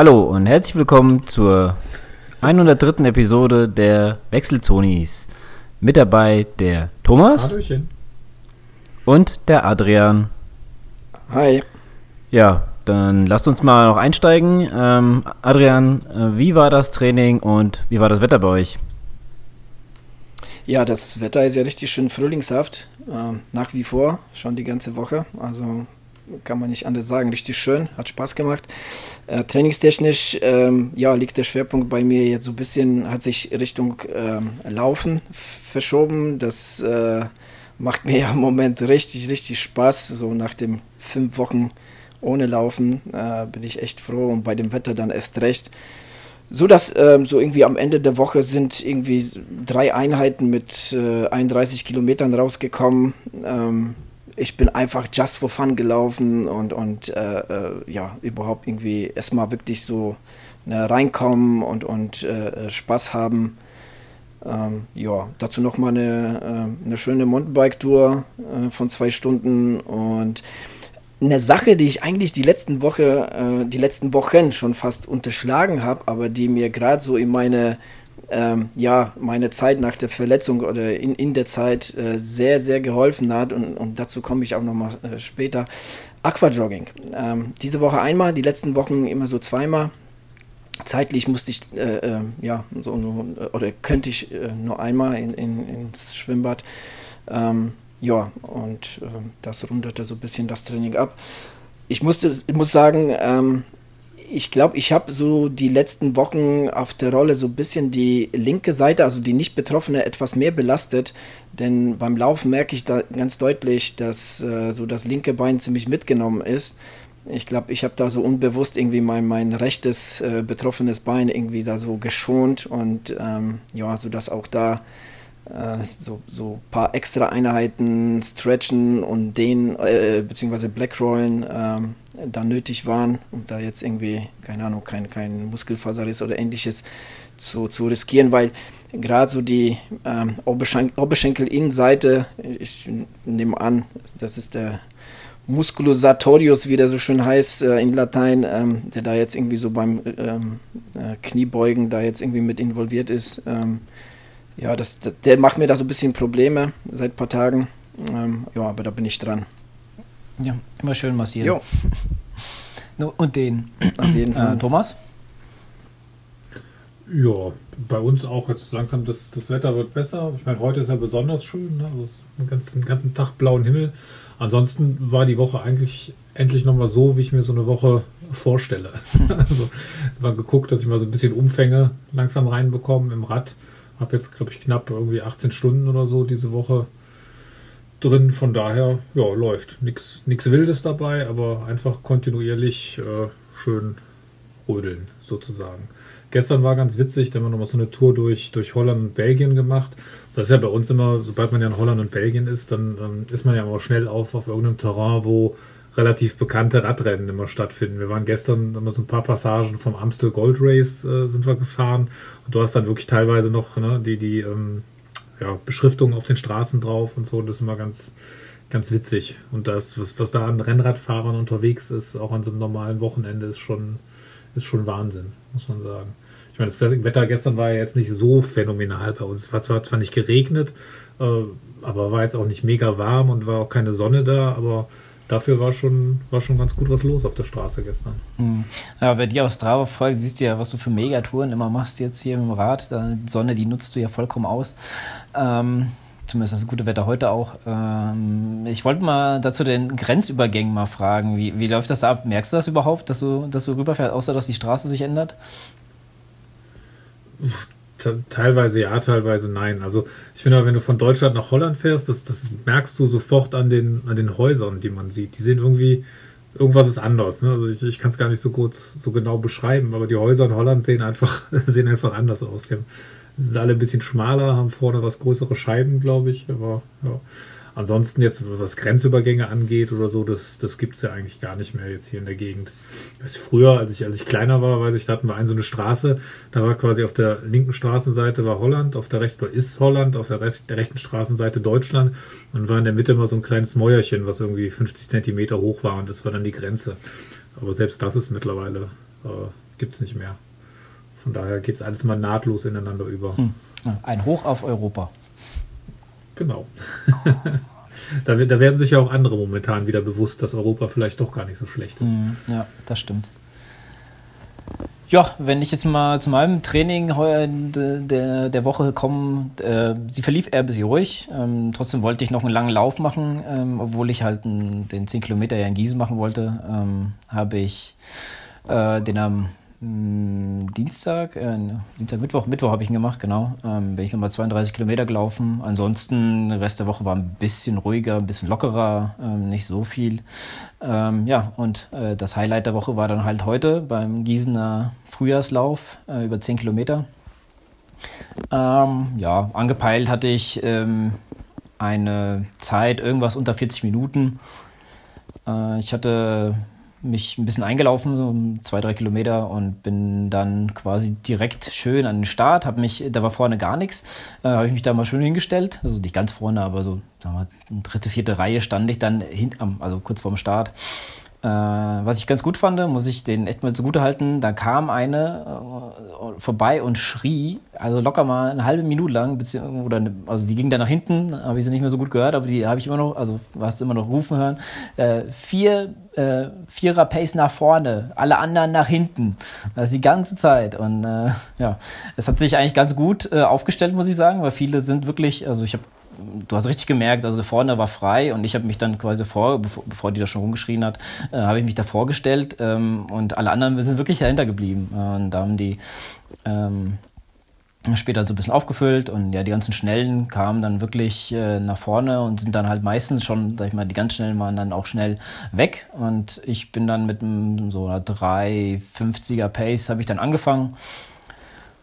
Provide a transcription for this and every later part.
Hallo und herzlich willkommen zur 103. Episode der Wechselzonis. Mit dabei der Thomas Hallöchen. und der Adrian. Hi. Ja, dann lasst uns mal noch einsteigen. Ähm, Adrian, äh, wie war das Training und wie war das Wetter bei euch? Ja, das Wetter ist ja richtig schön frühlingshaft. Ähm, nach wie vor, schon die ganze Woche. Also kann man nicht anders sagen. Richtig schön, hat Spaß gemacht. Äh, trainingstechnisch, ähm, ja, liegt der Schwerpunkt bei mir jetzt so ein bisschen, hat sich Richtung ähm, Laufen verschoben. Das äh, macht mir ja im Moment richtig, richtig Spaß. So nach den fünf Wochen ohne Laufen äh, bin ich echt froh und bei dem Wetter dann erst recht. So dass ähm, so irgendwie am Ende der Woche sind irgendwie drei Einheiten mit äh, 31 Kilometern rausgekommen. Ähm, ich bin einfach just for fun gelaufen und, und äh, äh, ja, überhaupt irgendwie erstmal wirklich so ne, reinkommen und, und äh, Spaß haben. Ähm, ja, dazu nochmal eine, äh, eine schöne Mountainbike-Tour äh, von zwei Stunden und eine Sache, die ich eigentlich die letzten Woche, äh, die letzten Wochen schon fast unterschlagen habe, aber die mir gerade so in meine ähm, ja, meine Zeit nach der Verletzung oder in, in der Zeit äh, sehr, sehr geholfen hat und, und dazu komme ich auch nochmal äh, später. Aquajogging. Ähm, diese Woche einmal, die letzten Wochen immer so zweimal. Zeitlich musste ich, äh, äh ja, so, oder könnte ich äh, nur einmal in, in, ins Schwimmbad. Ähm, ja, und ähm, das rundete so ein bisschen das Training ab. Ich musste, ich muss sagen, ähm, ich glaube, ich habe so die letzten Wochen auf der Rolle so ein bisschen die linke Seite, also die nicht Betroffene, etwas mehr belastet. Denn beim Laufen merke ich da ganz deutlich, dass äh, so das linke Bein ziemlich mitgenommen ist. Ich glaube, ich habe da so unbewusst irgendwie mein, mein rechtes äh, betroffenes Bein irgendwie da so geschont und ähm, ja, so dass auch da äh, so, ein paar extra Einheiten, Stretchen und den, äh, beziehungsweise Blackrollen ähm, da nötig waren, um da jetzt irgendwie, keine Ahnung, kein, kein Muskelfaserriss oder ähnliches zu, zu riskieren, weil gerade so die ähm, Oberschen Oberschenkelinnenseite, ich nehme an, das ist der Musculosatorius, wie der so schön heißt äh, in Latein, ähm, der da jetzt irgendwie so beim ähm, äh, Kniebeugen da jetzt irgendwie mit involviert ist. Ähm, ja, das, der macht mir da so ein bisschen Probleme seit ein paar Tagen. Ähm, ja, aber da bin ich dran. Ja, immer schön massieren. Jo. Und den. Auf jeden Fall. Äh, Thomas? Ja, bei uns auch jetzt langsam das, das Wetter wird besser. Ich meine, heute ist ja besonders schön, ne? also den ganzen, ganzen Tag blauen Himmel. Ansonsten war die Woche eigentlich endlich nochmal so, wie ich mir so eine Woche vorstelle. also mal geguckt, dass ich mal so ein bisschen Umfänge langsam reinbekomme im Rad. Habe jetzt, glaube ich, knapp irgendwie 18 Stunden oder so diese Woche drin. Von daher, ja, läuft. Nichts Wildes dabei, aber einfach kontinuierlich äh, schön rödeln, sozusagen. Gestern war ganz witzig, da haben wir nochmal so eine Tour durch, durch Holland und Belgien gemacht. Das ist ja bei uns immer, sobald man ja in Holland und Belgien ist, dann ähm, ist man ja immer schnell auf, auf irgendeinem Terrain, wo relativ bekannte Radrennen immer stattfinden. Wir waren gestern immer so ein paar Passagen vom Amstel Gold Race äh, sind wir gefahren und du hast dann wirklich teilweise noch ne, die, die ähm, ja, Beschriftungen auf den Straßen drauf und so. Das ist immer ganz, ganz witzig. Und das, was, was da an Rennradfahrern unterwegs ist, auch an so einem normalen Wochenende, ist schon, ist schon Wahnsinn, muss man sagen. Ich meine, das Wetter gestern war ja jetzt nicht so phänomenal bei uns. Es war zwar, zwar nicht geregnet, äh, aber war jetzt auch nicht mega warm und war auch keine Sonne da, aber dafür war schon, war schon ganz gut was los auf der Straße gestern. Hm. Ja, wer dir aus Strava folgt, siehst du ja, was du für Megatouren immer machst jetzt hier im Rad. Die Sonne, die nutzt du ja vollkommen aus. Ähm, zumindest das gute Wetter heute auch. Ähm, ich wollte mal dazu den Grenzübergängen mal fragen. Wie, wie läuft das ab? Merkst du das überhaupt, dass du, dass du rüberfährst, außer dass die Straße sich ändert? Teilweise ja, teilweise nein. Also ich finde, wenn du von Deutschland nach Holland fährst, das, das merkst du sofort an den, an den Häusern, die man sieht. Die sehen irgendwie, irgendwas ist anders. Ne? Also ich, ich kann es gar nicht so gut, so genau beschreiben, aber die Häuser in Holland sehen einfach, sehen einfach anders aus. Die, haben, sind alle ein bisschen schmaler, haben vorne was größere Scheiben, glaube ich. Aber ja. Ansonsten jetzt, was Grenzübergänge angeht oder so, das, das gibt es ja eigentlich gar nicht mehr jetzt hier in der Gegend. Früher, als ich, als ich kleiner war, weiß ich, da hatten wir eine so eine Straße, da war quasi auf der linken Straßenseite war Holland, auf der rechten ist Holland, auf der, Rest, der rechten Straßenseite Deutschland und war in der Mitte immer so ein kleines Mäuerchen, was irgendwie 50 Zentimeter hoch war und das war dann die Grenze. Aber selbst das ist mittlerweile äh, gibt es nicht mehr. Von daher geht es alles mal nahtlos ineinander über. Hm. Ein Hoch auf Europa. Genau. da, da, werden sich ja auch andere momentan wieder bewusst, dass Europa vielleicht doch gar nicht so schlecht ist. Hm, ja, das stimmt. Ja, wenn ich jetzt mal zu meinem Training heuer der, der Woche komme, äh, sie verlief eher bisschen ruhig. Ähm, trotzdem wollte ich noch einen langen Lauf machen, ähm, obwohl ich halt den 10 Kilometer ja in Gießen machen wollte, ähm, habe ich äh, den am Dienstag, äh, Dienstag, Mittwoch, Mittwoch habe ich ihn gemacht, genau. Ähm, bin ich nochmal 32 Kilometer gelaufen. Ansonsten, der Rest der Woche war ein bisschen ruhiger, ein bisschen lockerer, ähm, nicht so viel. Ähm, ja, und äh, das Highlight der Woche war dann halt heute beim Gießener Frühjahrslauf äh, über 10 Kilometer. Ähm, ja, angepeilt hatte ich ähm, eine Zeit irgendwas unter 40 Minuten. Äh, ich hatte mich ein bisschen eingelaufen, so zwei, drei Kilometer und bin dann quasi direkt schön an den Start. Hab mich, da war vorne gar nichts, äh, habe ich mich da mal schön hingestellt, also nicht ganz vorne, aber so, sagen wir, dritte, vierte Reihe stand ich dann hin, also kurz vorm Start äh, was ich ganz gut fand, muss ich den echt mal zugute halten, da kam eine äh, vorbei und schrie, also locker mal eine halbe Minute lang, oder eine, also die ging dann nach hinten, habe ich sie nicht mehr so gut gehört, aber die habe ich immer noch, also hast du immer noch rufen hören, äh, vier äh, Vierer Pace nach vorne, alle anderen nach hinten. Das die ganze Zeit. Und äh, ja, es hat sich eigentlich ganz gut äh, aufgestellt, muss ich sagen, weil viele sind wirklich, also ich habe du hast richtig gemerkt, also vorne war frei und ich habe mich dann quasi vor, bevor, bevor die da schon rumgeschrien hat, äh, habe ich mich da vorgestellt ähm, und alle anderen wir sind wirklich dahinter geblieben. Und da haben die ähm, später so ein bisschen aufgefüllt und ja, die ganzen Schnellen kamen dann wirklich äh, nach vorne und sind dann halt meistens schon, sag ich mal, die ganz Schnellen waren dann auch schnell weg und ich bin dann mit einem, so einer 350er Pace habe ich dann angefangen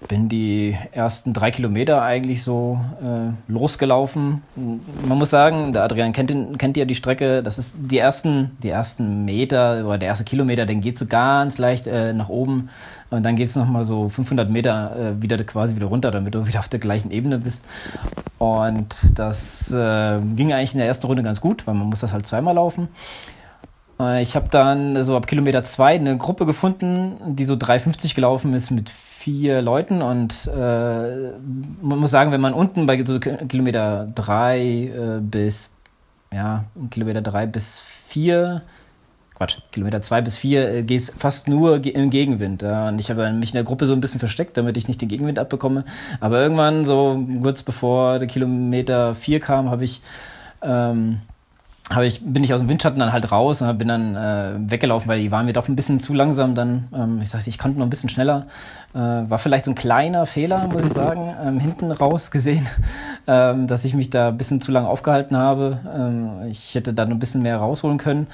bin die ersten drei Kilometer eigentlich so äh, losgelaufen. Man muss sagen, der Adrian kennt, kennt ja die Strecke. Das ist die ersten, die ersten Meter oder der erste Kilometer, den geht so ganz leicht äh, nach oben. Und dann geht es nochmal so 500 Meter äh, wieder quasi wieder runter, damit du wieder auf der gleichen Ebene bist. Und das äh, ging eigentlich in der ersten Runde ganz gut, weil man muss das halt zweimal laufen. Äh, ich habe dann so ab Kilometer zwei eine Gruppe gefunden, die so 3,50 gelaufen ist mit vier Leuten und äh, man muss sagen, wenn man unten bei so Kilometer drei äh, bis ja, Kilometer drei bis vier Quatsch, Kilometer zwei bis vier äh, geht es fast nur ge im Gegenwind. Ja. Und ich habe mich in der Gruppe so ein bisschen versteckt, damit ich nicht den Gegenwind abbekomme. Aber irgendwann, so kurz bevor der Kilometer vier kam, habe ich ähm, habe ich, bin ich aus dem Windschatten dann halt raus und bin dann äh, weggelaufen, weil die waren mir doch ein bisschen zu langsam dann. Ähm, ich sagte, ich konnte noch ein bisschen schneller. Äh, war vielleicht so ein kleiner Fehler, muss ich sagen, ähm, hinten raus gesehen, ähm, dass ich mich da ein bisschen zu lange aufgehalten habe. Ähm, ich hätte da noch ein bisschen mehr rausholen können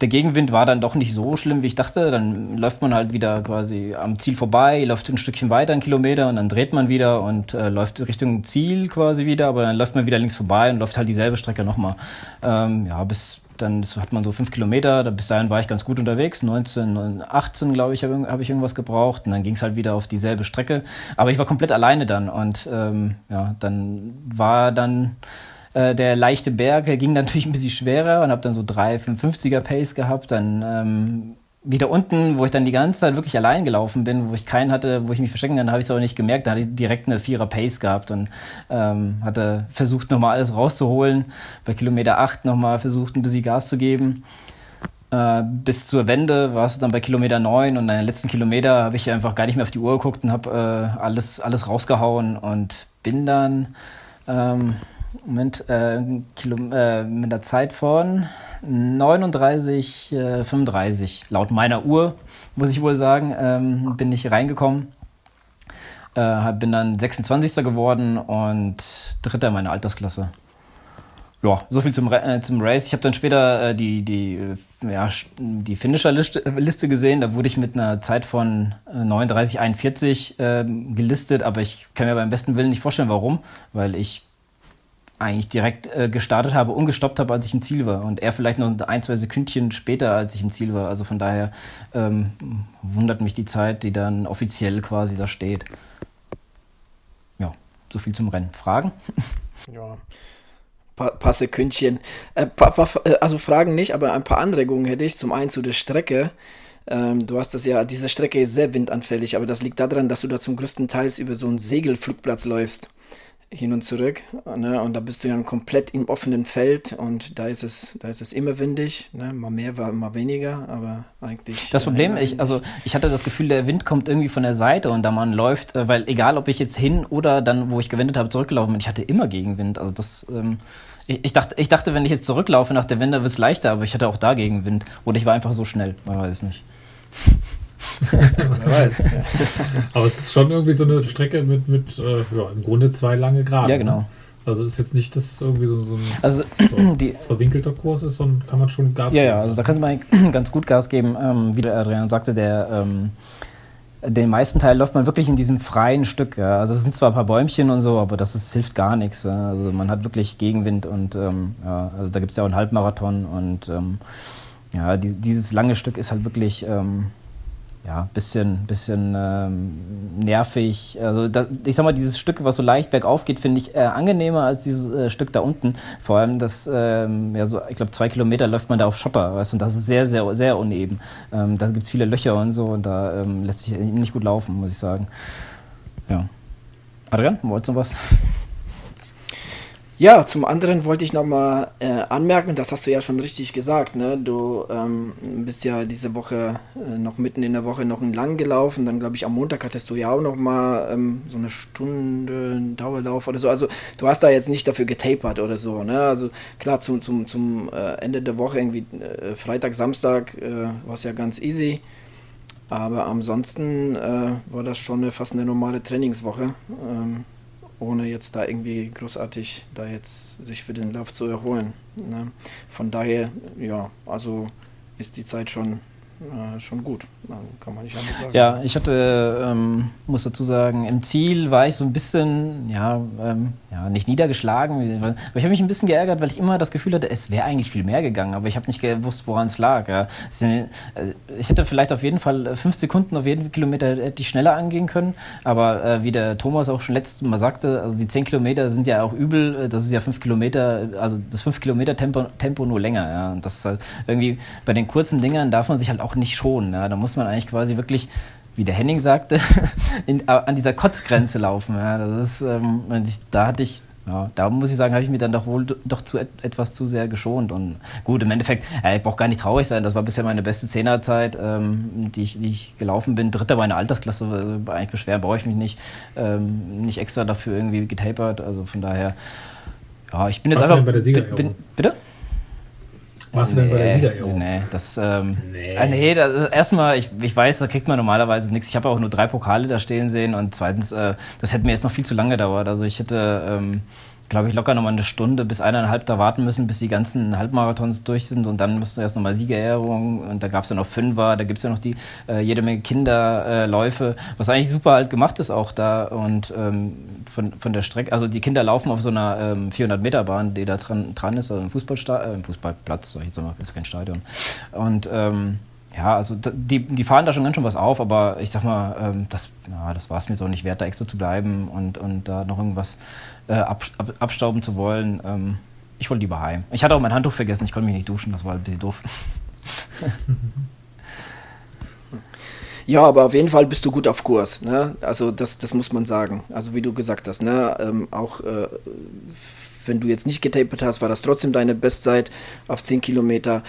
der Gegenwind war dann doch nicht so schlimm, wie ich dachte. Dann läuft man halt wieder quasi am Ziel vorbei, läuft ein Stückchen weiter, einen Kilometer und dann dreht man wieder und äh, läuft Richtung Ziel quasi wieder, aber dann läuft man wieder links vorbei und läuft halt dieselbe Strecke nochmal. Ähm, ja, bis dann hat man so fünf Kilometer, bis dahin war ich ganz gut unterwegs. 19, 18, glaube ich, habe hab ich irgendwas gebraucht. Und dann ging es halt wieder auf dieselbe Strecke. Aber ich war komplett alleine dann. Und ähm, ja, dann war dann äh, der leichte Berg ging natürlich ein bisschen schwerer und habe dann so 3, 550er Pace gehabt. Dann ähm, wieder unten, wo ich dann die ganze Zeit wirklich allein gelaufen bin, wo ich keinen hatte, wo ich mich verstecken kann, habe ich es aber nicht gemerkt. Da hatte ich direkt eine Vierer Pace gehabt und ähm, hatte versucht, nochmal alles rauszuholen. Bei Kilometer 8 nochmal versucht, ein bisschen Gas zu geben. Äh, bis zur Wende war es dann bei Kilometer 9 und an den letzten Kilometer habe ich einfach gar nicht mehr auf die Uhr geguckt und habe äh, alles, alles rausgehauen und bin dann ähm, Moment, äh, äh, mit einer Zeit von 39, äh, 35, laut meiner Uhr, muss ich wohl sagen, ähm, bin ich reingekommen. Äh, bin dann 26. geworden und Dritter in meiner Altersklasse. Ja, so viel zum, äh, zum Race. Ich habe dann später äh, die, die, ja, die Finisher-Liste Liste gesehen. Da wurde ich mit einer Zeit von 39,41 äh, gelistet, aber ich kann mir beim besten Willen nicht vorstellen, warum. Weil ich eigentlich direkt äh, gestartet habe und gestoppt habe, als ich im Ziel war. Und er vielleicht noch ein, zwei Sekündchen später, als ich im Ziel war. Also von daher ähm, wundert mich die Zeit, die dann offiziell quasi da steht. Ja, so viel zum Rennen. Fragen? Ja, paar, paar Sekündchen. Äh, äh, also Fragen nicht, aber ein paar Anregungen hätte ich. Zum einen zu der Strecke. Ähm, du hast das ja, diese Strecke ist sehr windanfällig, aber das liegt daran, dass du da zum größten Teil über so einen Segelflugplatz läufst hin und zurück. Ne? Und da bist du ja komplett im offenen Feld und da ist es, da ist es immer windig. Ne? Mal mehr, mal weniger, aber eigentlich. Das Problem, ich, also ich hatte das Gefühl, der Wind kommt irgendwie von der Seite und da man läuft, äh, weil egal ob ich jetzt hin oder dann, wo ich gewendet habe, zurückgelaufen bin, ich hatte immer Gegenwind. Also das, ähm, ich, ich, dachte, ich dachte, wenn ich jetzt zurücklaufe nach der Wende, wird es leichter, aber ich hatte auch da Gegenwind. Oder ich war einfach so schnell, man weiß nicht. Wer weiß. Aber es ist schon irgendwie so eine Strecke mit, mit äh, ja, im Grunde zwei lange Gerade. Ja, genau. Ne? Also ist jetzt nicht, dass es irgendwie so, so ein also, so die, verwinkelter Kurs ist, sondern kann man schon Gas ja, geben. Ja, ja, also da könnte man ganz gut Gas geben. Ähm, wie der Adrian sagte, der ähm, den meisten Teil läuft man wirklich in diesem freien Stück. Ja. Also es sind zwar ein paar Bäumchen und so, aber das ist, hilft gar nichts. Ja. Also man hat wirklich Gegenwind und ähm, ja, also da gibt es ja auch einen Halbmarathon und ähm, ja, die, dieses lange Stück ist halt wirklich ähm, ja, bisschen, bisschen ähm, nervig. Also da, ich sag mal, dieses Stück, was so leicht bergauf geht, finde ich äh, angenehmer als dieses äh, Stück da unten. Vor allem das, ähm, ja, so, ich glaube, zwei Kilometer läuft man da auf Schotter, weißt und das ist sehr, sehr, sehr uneben. Ähm, da gibt es viele Löcher und so und da ähm, lässt sich nicht gut laufen, muss ich sagen. Ja. Adrian, wolltest du was? Ja, zum anderen wollte ich nochmal äh, anmerken, das hast du ja schon richtig gesagt, ne? du ähm, bist ja diese Woche äh, noch mitten in der Woche noch in lang gelaufen, dann glaube ich am Montag hattest du ja auch nochmal ähm, so eine Stunde Dauerlauf oder so, also du hast da jetzt nicht dafür getapert oder so, ne? also klar zum, zum, zum äh, Ende der Woche, irgendwie äh, Freitag, Samstag äh, war es ja ganz easy, aber ansonsten äh, war das schon eine, fast eine normale Trainingswoche. Ähm, ohne jetzt da irgendwie großartig da jetzt sich für den Lauf zu erholen. Ne? Von daher, ja, also ist die Zeit schon äh, schon gut. Kann man nicht anders sagen. Ja, ich hatte, ähm, muss dazu sagen, im Ziel war ich so ein bisschen, ja, ähm, ja nicht niedergeschlagen, aber ich habe mich ein bisschen geärgert, weil ich immer das Gefühl hatte, es wäre eigentlich viel mehr gegangen, aber ich habe nicht gewusst, woran es lag. Ja. Äh, ich hätte vielleicht auf jeden Fall fünf Sekunden auf jeden Kilometer hätte ich schneller angehen können, aber äh, wie der Thomas auch schon letztes Mal sagte, also die zehn Kilometer sind ja auch übel, äh, das ist ja fünf Kilometer, also das fünf Kilometer Tempo, Tempo nur länger. Ja. Und das ist halt irgendwie bei den kurzen Dingern darf man sich halt auch nicht schonen. Ja. Da muss man eigentlich quasi wirklich wie der Henning sagte, in, an dieser Kotzgrenze laufen. Ja, das ist, ähm, da hatte ich ja, da muss ich sagen, habe ich mir dann doch wohl doch zu etwas zu sehr geschont. Und gut, im Endeffekt, äh, ich brauche gar nicht traurig sein. Das war bisher meine beste Zehnerzeit, ähm, die, ich, die ich gelaufen bin. Dritter bei einer Altersklasse, also eigentlich beschweren brauche ich mich nicht. Ähm, nicht extra dafür irgendwie getapert. Also von daher, ja, ich bin jetzt Was einfach. Bei der Siegerehrung? bitte? Warst du denn bei der Siegerehrung? Nee, das, ähm, nee. Äh, nee das, erstmal, ich, ich weiß, da kriegt man normalerweise nichts. Ich habe auch nur drei Pokale da stehen sehen und zweitens, äh, das hätte mir jetzt noch viel zu lange gedauert. Also ich hätte, ähm, glaube ich, locker nochmal eine Stunde bis eineinhalb da warten müssen, bis die ganzen Halbmarathons durch sind. Und dann musst du erst nochmal Siegerehrung. Und da gab es ja noch Fünfer, da gibt es ja noch die äh, jede Menge Kinderläufe, äh, was eigentlich super halt gemacht ist auch da. Und ähm, von, von der Strecke, also die Kinder laufen auf so einer ähm, 400 Meter Bahn, die da dran, dran ist, also im Fußballsta äh, Fußballplatz, sag ich jetzt mal, ist kein Stadion. Und ähm, ja, also die, die fahren da schon ganz schön was auf, aber ich sag mal, ähm, das, ja, das war es mir so nicht wert, da extra zu bleiben und, und da noch irgendwas äh, ab, ab, abstauben zu wollen. Ähm, ich wollte lieber heim. Ich hatte auch mein Handtuch vergessen, ich konnte mich nicht duschen, das war ein bisschen doof. Ja, aber auf jeden Fall bist du gut auf Kurs. Ne? Also das, das muss man sagen. Also wie du gesagt hast, ne? Ähm, auch äh, wenn du jetzt nicht getapert hast, war das trotzdem deine Bestzeit auf 10 Kilometer.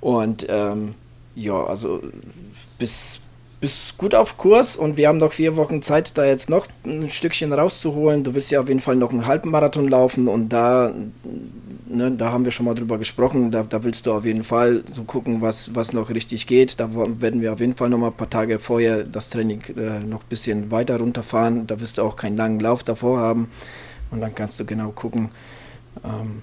Und ähm, ja, also bis, bis gut auf Kurs und wir haben noch vier Wochen Zeit, da jetzt noch ein Stückchen rauszuholen. Du willst ja auf jeden Fall noch einen halben Marathon laufen und da, ne, da haben wir schon mal drüber gesprochen. Da, da willst du auf jeden Fall so gucken, was, was noch richtig geht. Da werden wir auf jeden Fall noch mal ein paar Tage vorher das Training äh, noch ein bisschen weiter runterfahren. Da wirst du auch keinen langen Lauf davor haben und dann kannst du genau gucken. Ähm,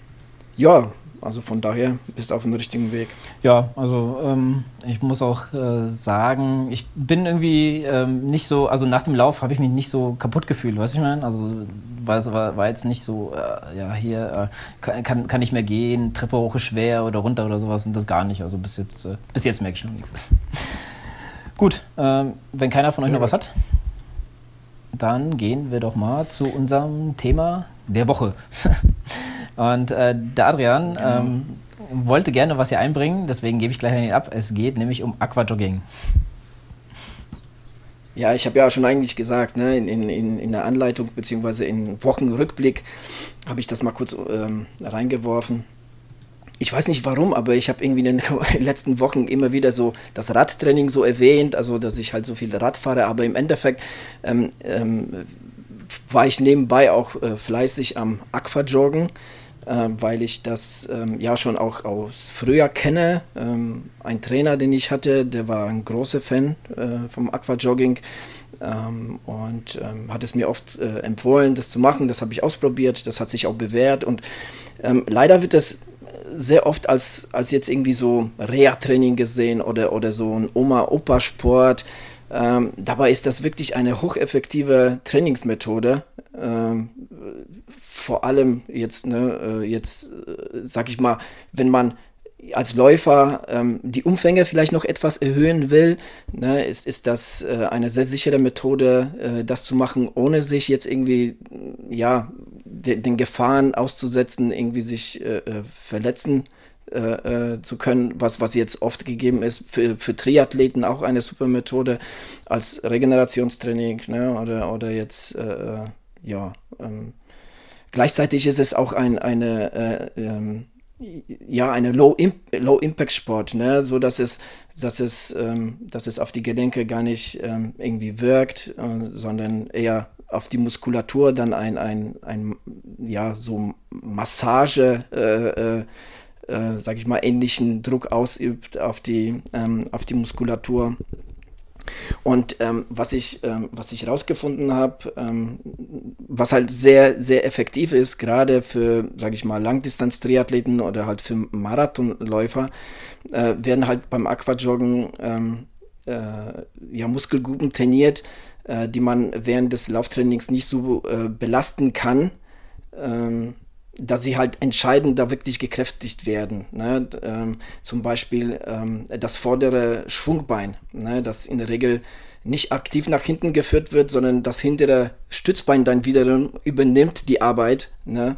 ja, also von daher bist du auf dem richtigen Weg. Ja, also ähm, ich muss auch äh, sagen, ich bin irgendwie ähm, nicht so, also nach dem Lauf habe ich mich nicht so kaputt gefühlt, weißt du, ich meine? Also war, war jetzt nicht so, äh, ja, hier äh, kann, kann nicht mehr gehen, Treppe hoch ist schwer oder runter oder sowas und das gar nicht. Also bis jetzt, äh, bis jetzt merke ich noch nichts. Gut, ähm, wenn keiner von euch noch was hat, dann gehen wir doch mal zu unserem Thema der Woche. Und äh, der Adrian, genau. ähm, wollte gerne was hier einbringen, deswegen gebe ich gleich an ihn ab. Es geht nämlich um Aquajogging. Ja, ich habe ja schon eigentlich gesagt, ne, in, in, in der Anleitung bzw. im Wochenrückblick habe ich das mal kurz ähm, reingeworfen. Ich weiß nicht warum, aber ich habe irgendwie in den letzten Wochen immer wieder so das Radtraining so erwähnt, also dass ich halt so viel Rad fahre, aber im Endeffekt ähm, ähm, war ich nebenbei auch äh, fleißig am Aquajoggen äh, weil ich das ähm, ja schon auch aus früher kenne. Ähm, ein Trainer, den ich hatte, der war ein großer Fan äh, vom Aquajogging ähm, und ähm, hat es mir oft äh, empfohlen, das zu machen. Das habe ich ausprobiert, das hat sich auch bewährt und ähm, leider wird es sehr oft als, als jetzt irgendwie so Reha-Training gesehen oder, oder so ein Oma-Opa-Sport. Ähm, dabei ist das wirklich eine hocheffektive Trainingsmethode. Ähm, vor allem jetzt, ne, äh, jetzt äh, sag ich mal, wenn man als Läufer ähm, die Umfänge vielleicht noch etwas erhöhen will, ne, ist, ist das äh, eine sehr sichere Methode, äh, das zu machen, ohne sich jetzt irgendwie, ja, de, den Gefahren auszusetzen, irgendwie sich äh, äh verletzen zu können, was, was jetzt oft gegeben ist. Für, für Triathleten auch eine super Methode als Regenerationstraining ne, oder, oder jetzt, ja, ähm, Gleichzeitig ist es auch ein, eine, äh, ähm, ja, eine Low-Impact-Sport, ne? so dass es, dass, es, ähm, dass es auf die Gelenke gar nicht ähm, irgendwie wirkt, äh, sondern eher auf die Muskulatur dann ein, ein, ein ja, so Massage, äh, äh, äh, sag ich mal, ähnlichen Druck ausübt auf die, ähm, auf die Muskulatur. Und ähm, was ich, ähm, was ich rausgefunden habe, ähm, was halt sehr, sehr effektiv ist, gerade für, sage ich mal, Langdistanz-Triathleten oder halt für Marathonläufer, äh, werden halt beim Aquajoggen ähm, äh, ja, Muskelgruppen trainiert, äh, die man während des Lauftrainings nicht so äh, belasten kann. Dass sie halt entscheidend da wirklich gekräftigt werden. Ne? Ähm, zum Beispiel ähm, das vordere Schwungbein, ne? das in der Regel nicht aktiv nach hinten geführt wird, sondern das hintere Stützbein dann wiederum übernimmt die Arbeit, ne?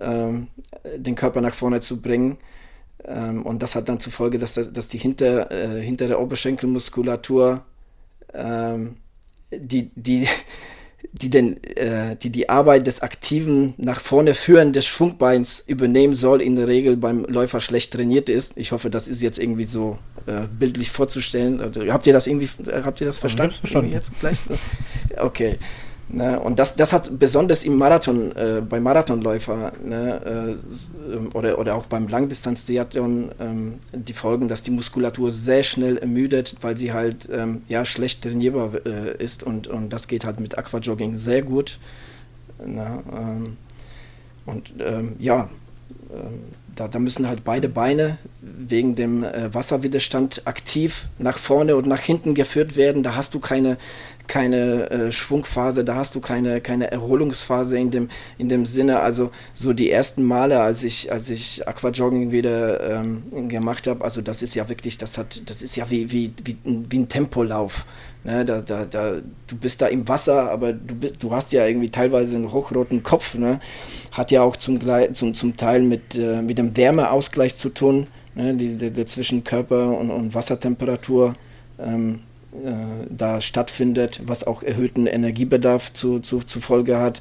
ähm, den Körper nach vorne zu bringen. Ähm, und das hat dann zur Folge, dass, dass die hinter, äh, hintere Oberschenkelmuskulatur, ähm, die, die die, den, äh, die die Arbeit des aktiven nach vorne führen des Schwungbeins übernehmen soll, in der Regel beim Läufer schlecht trainiert ist. Ich hoffe, das ist jetzt irgendwie so äh, bildlich vorzustellen. Habt ihr das irgendwie, habt ihr das verstanden? verstanden. Jetzt gleich so? Okay. Ne, und das, das hat besonders im Marathon, äh, bei Marathonläufer ne, äh, oder, oder auch beim Langdistanz-Triathlon ähm, die Folgen, dass die Muskulatur sehr schnell ermüdet, weil sie halt ähm, ja, schlecht trainierbar äh, ist und, und das geht halt mit Aquajogging sehr gut. Ne, ähm, und ähm, ja, ähm, da, da, müssen halt beide Beine wegen dem äh, Wasserwiderstand aktiv nach vorne und nach hinten geführt werden. Da hast du keine, keine äh, Schwungphase, da hast du keine, keine Erholungsphase in dem, in dem Sinne. Also so die ersten Male, als ich, als ich Aquajogging wieder ähm, gemacht habe, also das ist ja wirklich, das hat, das ist ja wie, wie, wie, wie ein Tempolauf. Ne, da, da, da, du bist da im Wasser, aber du, du hast ja irgendwie teilweise einen hochroten Kopf. Ne? Hat ja auch zum, zum, zum Teil mit, äh, mit dem Wärmeausgleich zu tun, ne? die, der, der zwischen Körper und, und Wassertemperatur. Ähm, äh, da stattfindet, was auch erhöhten Energiebedarf zu, zu, zu Folge hat.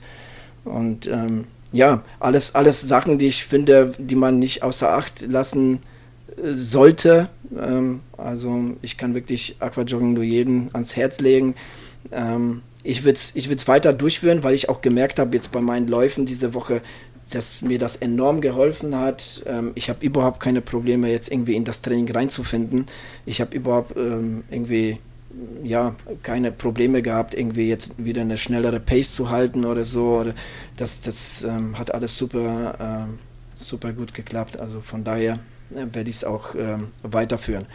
Und ähm, ja, alles, alles Sachen, die ich finde, die man nicht außer Acht lassen äh, sollte. Ähm, also ich kann wirklich Aquajogging nur jedem ans Herz legen. Ähm, ich würde es ich weiter durchführen, weil ich auch gemerkt habe, jetzt bei meinen Läufen diese Woche, dass mir das enorm geholfen hat. Ähm, ich habe überhaupt keine Probleme, jetzt irgendwie in das Training reinzufinden. Ich habe überhaupt ähm, irgendwie ja, keine Probleme gehabt, irgendwie jetzt wieder eine schnellere Pace zu halten oder so. Das, das ähm, hat alles super, ähm, super gut geklappt. Also von daher äh, werde ich es auch ähm, weiterführen.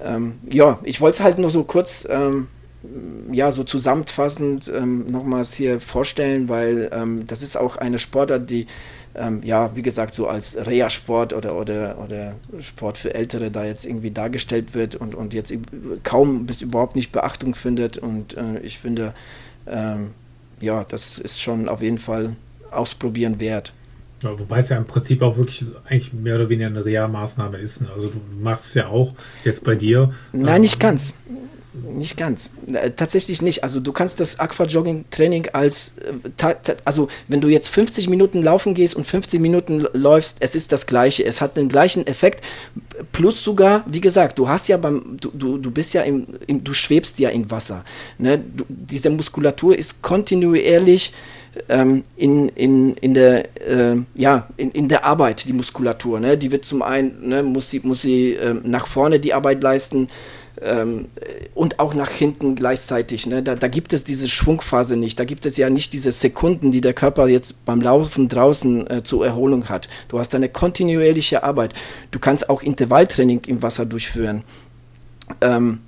Ähm, ja, ich wollte es halt nur so kurz, ja, so zusammenfassend ähm, nochmals hier vorstellen, weil das ist auch eine Sportart, die ähm, ja, wie gesagt, so als Reha-Sport oder, oder, oder Sport für Ältere da jetzt irgendwie dargestellt wird und, und jetzt kaum bis überhaupt nicht Beachtung findet. Und äh, ich finde, ähm, ja, das ist schon auf jeden Fall ausprobieren wert. Ja, wobei es ja im Prinzip auch wirklich eigentlich mehr oder weniger eine Reha-Maßnahme ist. Ne? Also du machst es ja auch jetzt bei dir. Nein, nicht ganz. Nicht ganz. Äh, tatsächlich nicht. Also du kannst das Aquajogging-Training als, äh, also wenn du jetzt 50 Minuten laufen gehst und 50 Minuten läufst, es ist das gleiche. Es hat den gleichen Effekt. Plus sogar, wie gesagt, du hast ja beim, du, du, du bist ja im, im, du schwebst ja im Wasser. Ne? Du, diese Muskulatur ist kontinuierlich ähm, in, in, in, der, äh, ja, in, in der Arbeit, die Muskulatur. Ne? Die wird zum einen, ne, muss sie, muss sie äh, nach vorne die Arbeit leisten, ähm, und auch nach hinten gleichzeitig. Ne? Da, da, gibt es diese Schwungphase nicht. Da gibt es ja nicht diese Sekunden, die der Körper jetzt beim Laufen draußen äh, zur Erholung hat. Du hast eine kontinuierliche Arbeit. Du kannst auch Intervalltraining im Wasser durchführen. Ähm,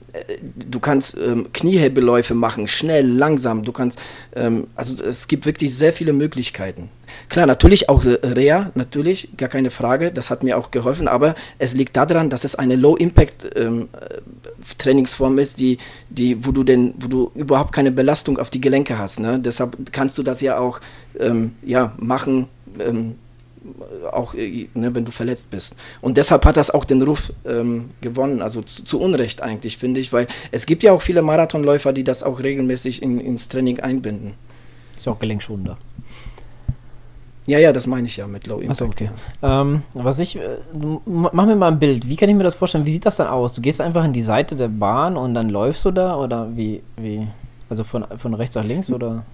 du kannst ähm, Kniehebeläufe machen, schnell, langsam. Du kannst, ähm, also es gibt wirklich sehr viele Möglichkeiten. Klar, natürlich auch Reha, natürlich, gar keine Frage, das hat mir auch geholfen, aber es liegt daran, dass es eine Low-Impact-Trainingsform ähm, ist, die, die, wo, du denn, wo du überhaupt keine Belastung auf die Gelenke hast. Ne? Deshalb kannst du das ja auch ähm, ja, machen ähm, auch äh, ne, wenn du verletzt bist. Und deshalb hat das auch den Ruf ähm, gewonnen, also zu, zu, Unrecht eigentlich, finde ich, weil es gibt ja auch viele Marathonläufer, die das auch regelmäßig in, ins Training einbinden. Ist auch gelenkschonender. Ja, ja, das meine ich ja mit Low Impact. Achso, okay. Ähm, was ich, äh, mach mir mal ein Bild. Wie kann ich mir das vorstellen? Wie sieht das dann aus? Du gehst einfach in die Seite der Bahn und dann läufst du da oder wie, wie? Also von, von rechts nach links oder?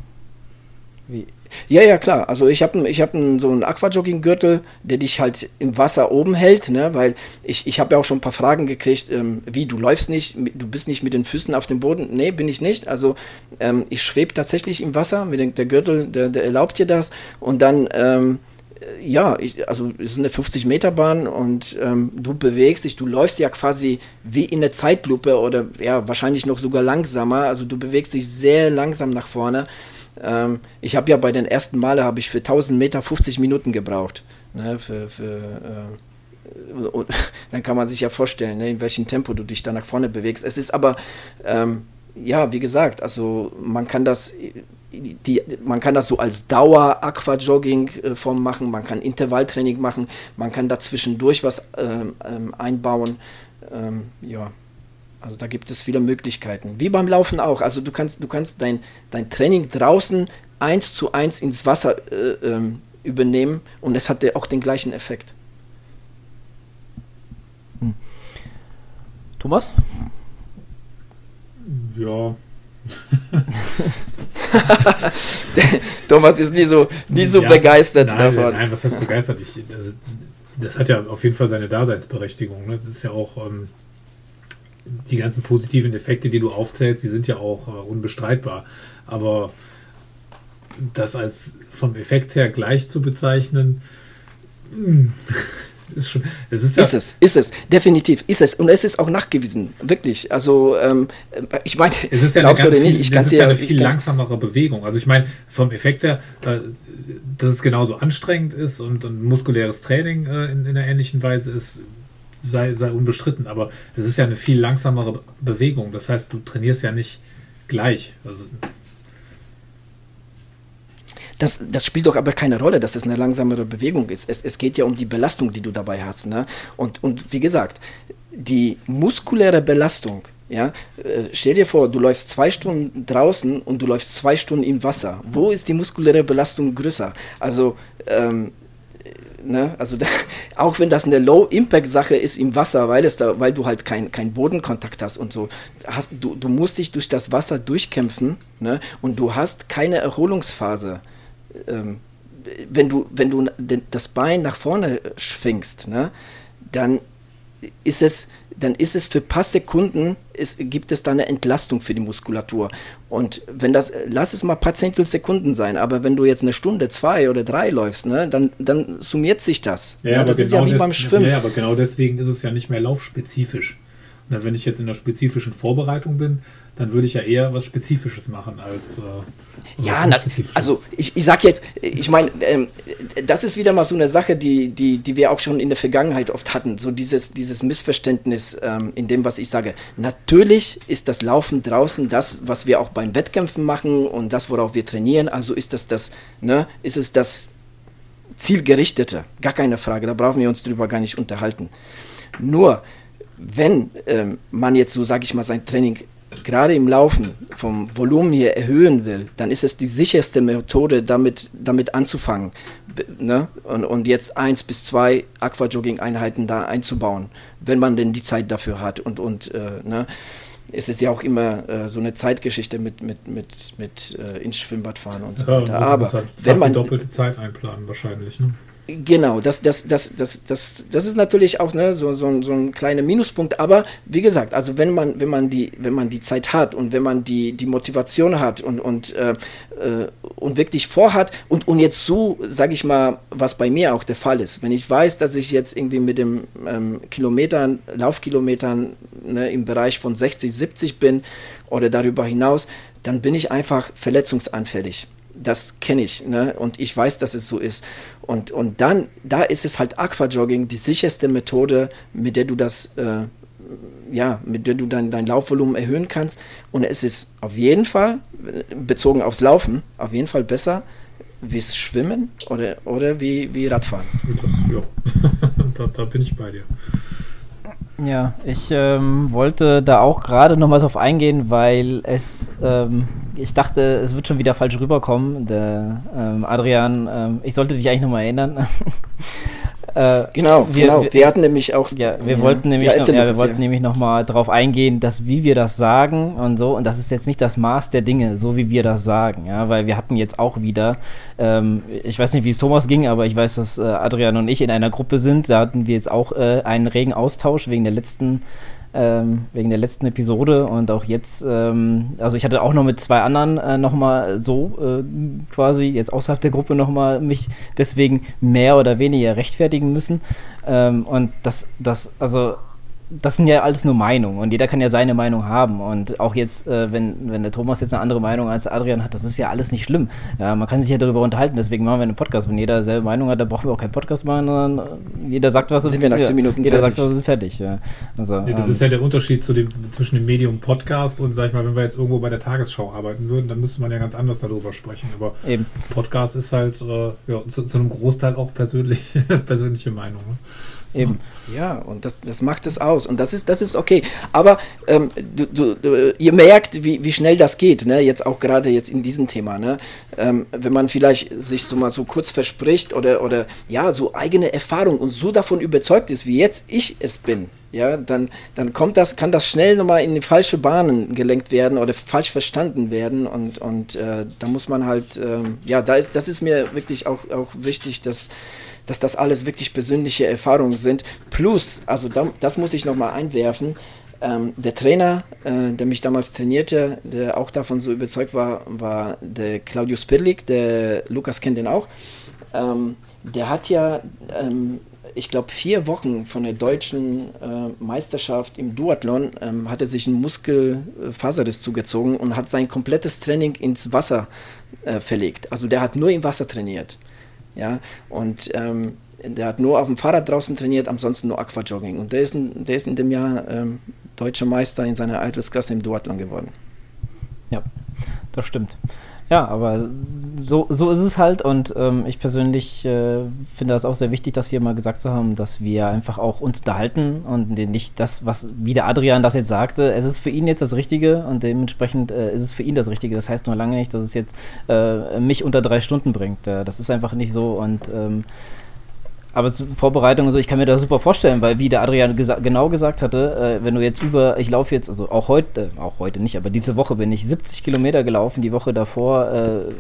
Wie? Ja, ja, klar. Also ich habe ich hab so einen Aquajogging-Gürtel, der dich halt im Wasser oben hält, ne? weil ich, ich habe ja auch schon ein paar Fragen gekriegt, ähm, wie, du läufst nicht, du bist nicht mit den Füßen auf dem Boden. Nee, bin ich nicht. Also ähm, ich schwebe tatsächlich im Wasser, mit dem, der Gürtel, der, der erlaubt dir das. Und dann, ähm, ja, ich, also es ist eine 50-Meter-Bahn und ähm, du bewegst dich, du läufst ja quasi wie in der Zeitlupe oder ja, wahrscheinlich noch sogar langsamer. Also du bewegst dich sehr langsam nach vorne. Ähm, ich habe ja bei den ersten Male habe ich für 1000 Meter 50 Minuten gebraucht. Ne, für, für, äh, und dann kann man sich ja vorstellen, ne, in welchem Tempo du dich da nach vorne bewegst. Es ist aber, ähm, ja, wie gesagt, also man kann das, die, man kann das so als Dauer-Aquajogging-Form machen, man kann Intervalltraining machen, man kann dazwischendurch was ähm, ähm, einbauen. Ähm, ja, also da gibt es viele Möglichkeiten. Wie beim Laufen auch. Also du kannst, du kannst dein, dein Training draußen eins zu eins ins Wasser äh, ähm, übernehmen und es hat auch den gleichen Effekt. Hm. Thomas? Ja. Thomas ist nie so, nie so ja, begeistert nein, davon. Nein, was heißt begeistert? Ich, das, das, hat ja auf jeden Fall seine Daseinsberechtigung. Ne? Das ist ja auch. Ähm, die ganzen positiven Effekte, die du aufzählst, die sind ja auch äh, unbestreitbar. Aber das als vom Effekt her gleich zu bezeichnen, hm, ist schon. Es ist, ja ist es, ist es, definitiv, ist es. Und es ist auch nachgewiesen, wirklich. Also, ähm, ich meine, es ist ja eine, ganz viel, ich es ist ja eine viel langsamere Bewegung. Also, ich meine, vom Effekt her, äh, dass es genauso anstrengend ist und, und muskuläres Training äh, in, in einer ähnlichen Weise ist, sei, sei unbestritten, aber es ist ja eine viel langsamere Bewegung. Das heißt, du trainierst ja nicht gleich. Also das, das spielt doch aber keine Rolle, dass es eine langsamere Bewegung ist. Es, es geht ja um die Belastung, die du dabei hast. Ne? Und, und wie gesagt, die muskuläre Belastung, ja, äh, stell dir vor, du läufst zwei Stunden draußen und du läufst zwei Stunden im Wasser. Wo ist die muskuläre Belastung größer? Also ähm, Ne? Also da, auch wenn das eine Low-Impact-Sache ist im Wasser, weil, es da, weil du halt keinen kein Bodenkontakt hast und so, hast, du, du musst dich durch das Wasser durchkämpfen ne? und du hast keine Erholungsphase. Ähm, wenn du, wenn du das Bein nach vorne schwingst, ne? dann ist es, dann ist es für ein paar Sekunden, ist, gibt es da eine Entlastung für die Muskulatur. Und wenn das, lass es mal ein paar Zehntelsekunden sein, aber wenn du jetzt eine Stunde, zwei oder drei läufst, ne, dann, dann summiert sich das. Ja, ja das ist genau ja wie beim Schwimmen. Ja, aber genau deswegen ist es ja nicht mehr laufspezifisch. Na, wenn ich jetzt in der spezifischen Vorbereitung bin, dann würde ich ja eher was Spezifisches machen als. Äh, ja, na, also ich, ich sag jetzt, ich meine, ähm, das ist wieder mal so eine Sache, die, die, die wir auch schon in der Vergangenheit oft hatten, so dieses, dieses Missverständnis ähm, in dem, was ich sage. Natürlich ist das Laufen draußen das, was wir auch beim Wettkämpfen machen und das, worauf wir trainieren. Also ist das das, ne, ist es das zielgerichteter, gar keine Frage, da brauchen wir uns drüber gar nicht unterhalten. Nur, wenn ähm, man jetzt so, sage ich mal, sein Training gerade im Laufen vom Volumen hier erhöhen will, dann ist es die sicherste Methode, damit, damit anzufangen. Ne? Und, und jetzt eins bis zwei Aquajogging-Einheiten da einzubauen, wenn man denn die Zeit dafür hat. Und, und äh, ne? es ist ja auch immer äh, so eine Zeitgeschichte mit, mit, mit, mit äh, ins Schwimmbad fahren und so ja, weiter. Aber halt wenn man doppelte Zeit einplanen wahrscheinlich. Ne? Genau, das, das, das, das, das, das ist natürlich auch ne, so, so, so ein kleiner Minuspunkt, aber wie gesagt, also wenn man, wenn man, die, wenn man die Zeit hat und wenn man die, die Motivation hat und, und, äh, äh und wirklich vorhat und, und jetzt so, sage ich mal, was bei mir auch der Fall ist, wenn ich weiß, dass ich jetzt irgendwie mit dem ähm, Kilometern, Laufkilometern ne, im Bereich von 60, 70 bin oder darüber hinaus, dann bin ich einfach verletzungsanfällig das kenne ich ne? und ich weiß, dass es so ist. Und, und dann, da ist es halt Aquajogging die sicherste Methode, mit der du das, äh, ja, mit der du dein, dein Laufvolumen erhöhen kannst. Und es ist auf jeden Fall, bezogen aufs Laufen, auf jeden Fall besser wie Schwimmen oder, oder wie, wie Radfahren. Das, ja, da, da bin ich bei dir. Ja, ich ähm, wollte da auch gerade noch mal drauf eingehen, weil es, ähm, ich dachte, es wird schon wieder falsch rüberkommen. Der ähm, Adrian, ähm, ich sollte dich eigentlich noch mal erinnern. Äh, genau, wir, genau. Wir, wir, hatten nämlich auch. Ja, wir ja. wollten nämlich, ja, noch, ja, wir wollten nämlich noch mal drauf eingehen, dass wie wir das sagen und so, und das ist jetzt nicht das Maß der Dinge, so wie wir das sagen, ja, weil wir hatten jetzt auch wieder, ähm, ich weiß nicht, wie es Thomas ging, aber ich weiß, dass äh, Adrian und ich in einer Gruppe sind. Da hatten wir jetzt auch äh, einen regen Austausch wegen der letzten ähm, wegen der letzten Episode und auch jetzt, ähm, also ich hatte auch noch mit zwei anderen äh, nochmal so äh, quasi jetzt außerhalb der Gruppe nochmal mich deswegen mehr oder weniger rechtfertigen müssen. Ähm, und das, das, also das sind ja alles nur Meinungen und jeder kann ja seine Meinung haben. Und auch jetzt, äh, wenn, wenn der Thomas jetzt eine andere Meinung als Adrian hat, das ist ja alles nicht schlimm. Ja, man kann sich ja darüber unterhalten, deswegen machen wir einen Podcast. Wenn jeder selbe Meinung hat, dann brauchen wir auch keinen Podcast machen, sondern jeder sagt, was ist. wir nach 10 Minuten Jeder fertig. sagt, was ist fertig. Ja. Also, ja, das ähm, ist ja der Unterschied zu dem, zwischen dem Medium Podcast und, sag ich mal, wenn wir jetzt irgendwo bei der Tagesschau arbeiten würden, dann müsste man ja ganz anders darüber sprechen. Aber eben. Podcast ist halt äh, ja, zu, zu, einem Großteil auch persönlich, persönliche Meinung. Ne? Eben. Ja, und das, das macht es aus. Und das ist, das ist okay. Aber ähm, du, du, du, ihr merkt, wie, wie schnell das geht, ne? Jetzt auch gerade jetzt in diesem Thema, ne? Ähm, wenn man vielleicht sich so mal so kurz verspricht oder, oder ja, so eigene Erfahrung und so davon überzeugt ist, wie jetzt ich es bin, ja, dann, dann kommt das, kann das schnell nochmal in die falsche Bahnen gelenkt werden oder falsch verstanden werden. Und, und äh, da muss man halt, ähm, ja, da ist, das ist mir wirklich auch, auch wichtig, dass dass das alles wirklich persönliche Erfahrungen sind. Plus, also da, das muss ich nochmal einwerfen, ähm, der Trainer, äh, der mich damals trainierte, der auch davon so überzeugt war, war der Claudius Pirlik, der Lukas kennt den auch. Ähm, der hat ja, ähm, ich glaube, vier Wochen von der deutschen äh, Meisterschaft im Duathlon ähm, hat er sich einen Muskelfaserriss zugezogen und hat sein komplettes Training ins Wasser äh, verlegt. Also der hat nur im Wasser trainiert. Ja, und ähm, der hat nur auf dem Fahrrad draußen trainiert, ansonsten nur Aquajogging. Und der ist, in, der ist in dem Jahr ähm, deutscher Meister in seiner Altersklasse im Duathlon geworden. Ja, das stimmt. Ja, aber so, so ist es halt und ähm, ich persönlich äh, finde das auch sehr wichtig, das hier mal gesagt zu haben, dass wir einfach auch uns unterhalten und nicht das, was wie der Adrian das jetzt sagte, es ist für ihn jetzt das Richtige und dementsprechend äh, ist es für ihn das Richtige. Das heißt nur lange nicht, dass es jetzt äh, mich unter drei Stunden bringt. Äh, das ist einfach nicht so und ähm, aber zur Vorbereitung und so, ich kann mir das super vorstellen, weil wie der Adrian gesa genau gesagt hatte, äh, wenn du jetzt über, ich laufe jetzt, also auch heute, äh, auch heute nicht, aber diese Woche bin ich 70 Kilometer gelaufen, die Woche davor, äh,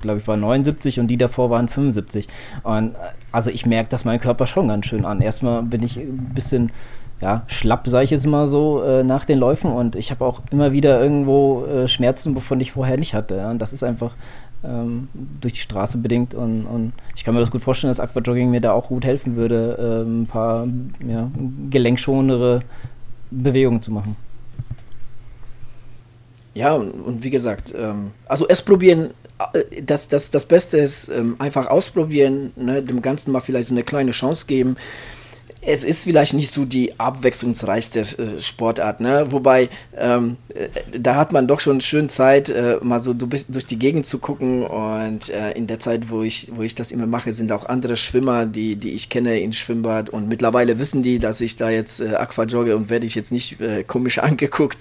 glaube ich, war 79 und die davor waren 75. Und äh, also ich merke das mein Körper schon ganz schön an. Erstmal bin ich ein bisschen ja, schlapp, sage ich jetzt mal so, äh, nach den Läufen. Und ich habe auch immer wieder irgendwo äh, Schmerzen, wovon ich vorher nicht hatte. Ja. Und das ist einfach ähm, durch die Straße bedingt. Und, und, ich kann mir das gut vorstellen, dass Aquajogging mir da auch gut helfen würde, äh, ein paar ja, gelenkschonere Bewegungen zu machen. Ja, und, wie gesagt, ähm, also es probieren, äh, das, das, das Beste ist ähm, einfach ausprobieren, ne, dem Ganzen mal vielleicht so eine kleine Chance geben es ist vielleicht nicht so die abwechslungsreichste äh, Sportart, ne? Wobei, ähm, äh, da hat man doch schon schön Zeit, äh, mal so durch die Gegend zu gucken. Und äh, in der Zeit, wo ich, wo ich das immer mache, sind auch andere Schwimmer, die, die ich kenne in Schwimmbad. Und mittlerweile wissen die, dass ich da jetzt äh, Aqua jogge und werde ich jetzt nicht komisch angeguckt.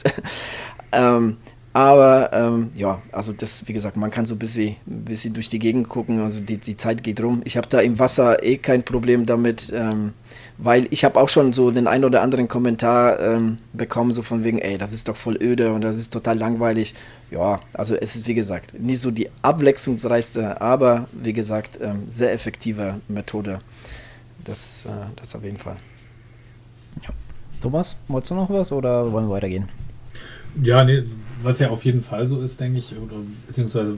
ähm, aber ähm, ja, also das, wie gesagt, man kann so ein bisschen, bisschen durch die Gegend gucken. Also die, die Zeit geht rum. Ich habe da im Wasser eh kein Problem damit. Ähm, weil ich habe auch schon so den ein oder anderen Kommentar ähm, bekommen, so von wegen, ey, das ist doch voll öde und das ist total langweilig. Ja, also es ist wie gesagt nicht so die abwechslungsreichste, aber wie gesagt, ähm, sehr effektive Methode. Das, äh, das auf jeden Fall. Ja. Thomas, wolltest du noch was oder wollen wir weitergehen? Ja, nee, was ja auf jeden Fall so ist, denke ich, oder beziehungsweise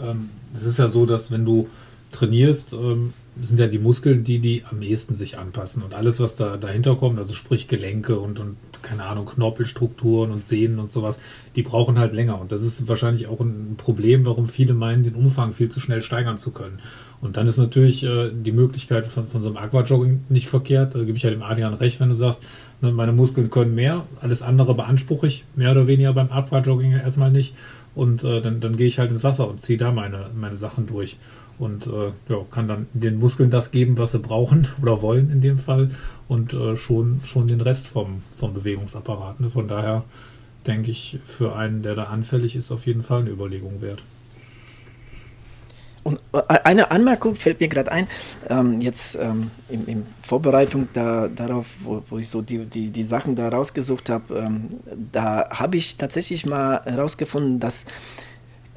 ähm, es ist ja so, dass wenn du trainierst, ähm, sind ja die Muskeln, die die am ehesten sich anpassen. Und alles, was da dahinter kommt, also sprich Gelenke und, und keine Ahnung, Knorpelstrukturen und Sehnen und sowas, die brauchen halt länger. Und das ist wahrscheinlich auch ein Problem, warum viele meinen, den Umfang viel zu schnell steigern zu können. Und dann ist natürlich äh, die Möglichkeit von, von so einem Aquajogging nicht verkehrt. Da gebe ich ja dem Adrian recht, wenn du sagst, ne, meine Muskeln können mehr, alles andere beanspruche ich mehr oder weniger beim Aquajogging erstmal nicht. Und äh, dann, dann gehe ich halt ins Wasser und ziehe da meine, meine Sachen durch und äh, ja, kann dann den Muskeln das geben, was sie brauchen oder wollen in dem Fall und äh, schon, schon den Rest vom, vom Bewegungsapparat. Ne? Von daher denke ich, für einen, der da anfällig ist, auf jeden Fall eine Überlegung wert. Und äh, eine Anmerkung fällt mir gerade ein, ähm, jetzt ähm, in, in, Vorbereitung da, darauf, wo, wo, ich so die, die, die Sachen da rausgesucht habe, ähm, da habe ich tatsächlich mal herausgefunden, dass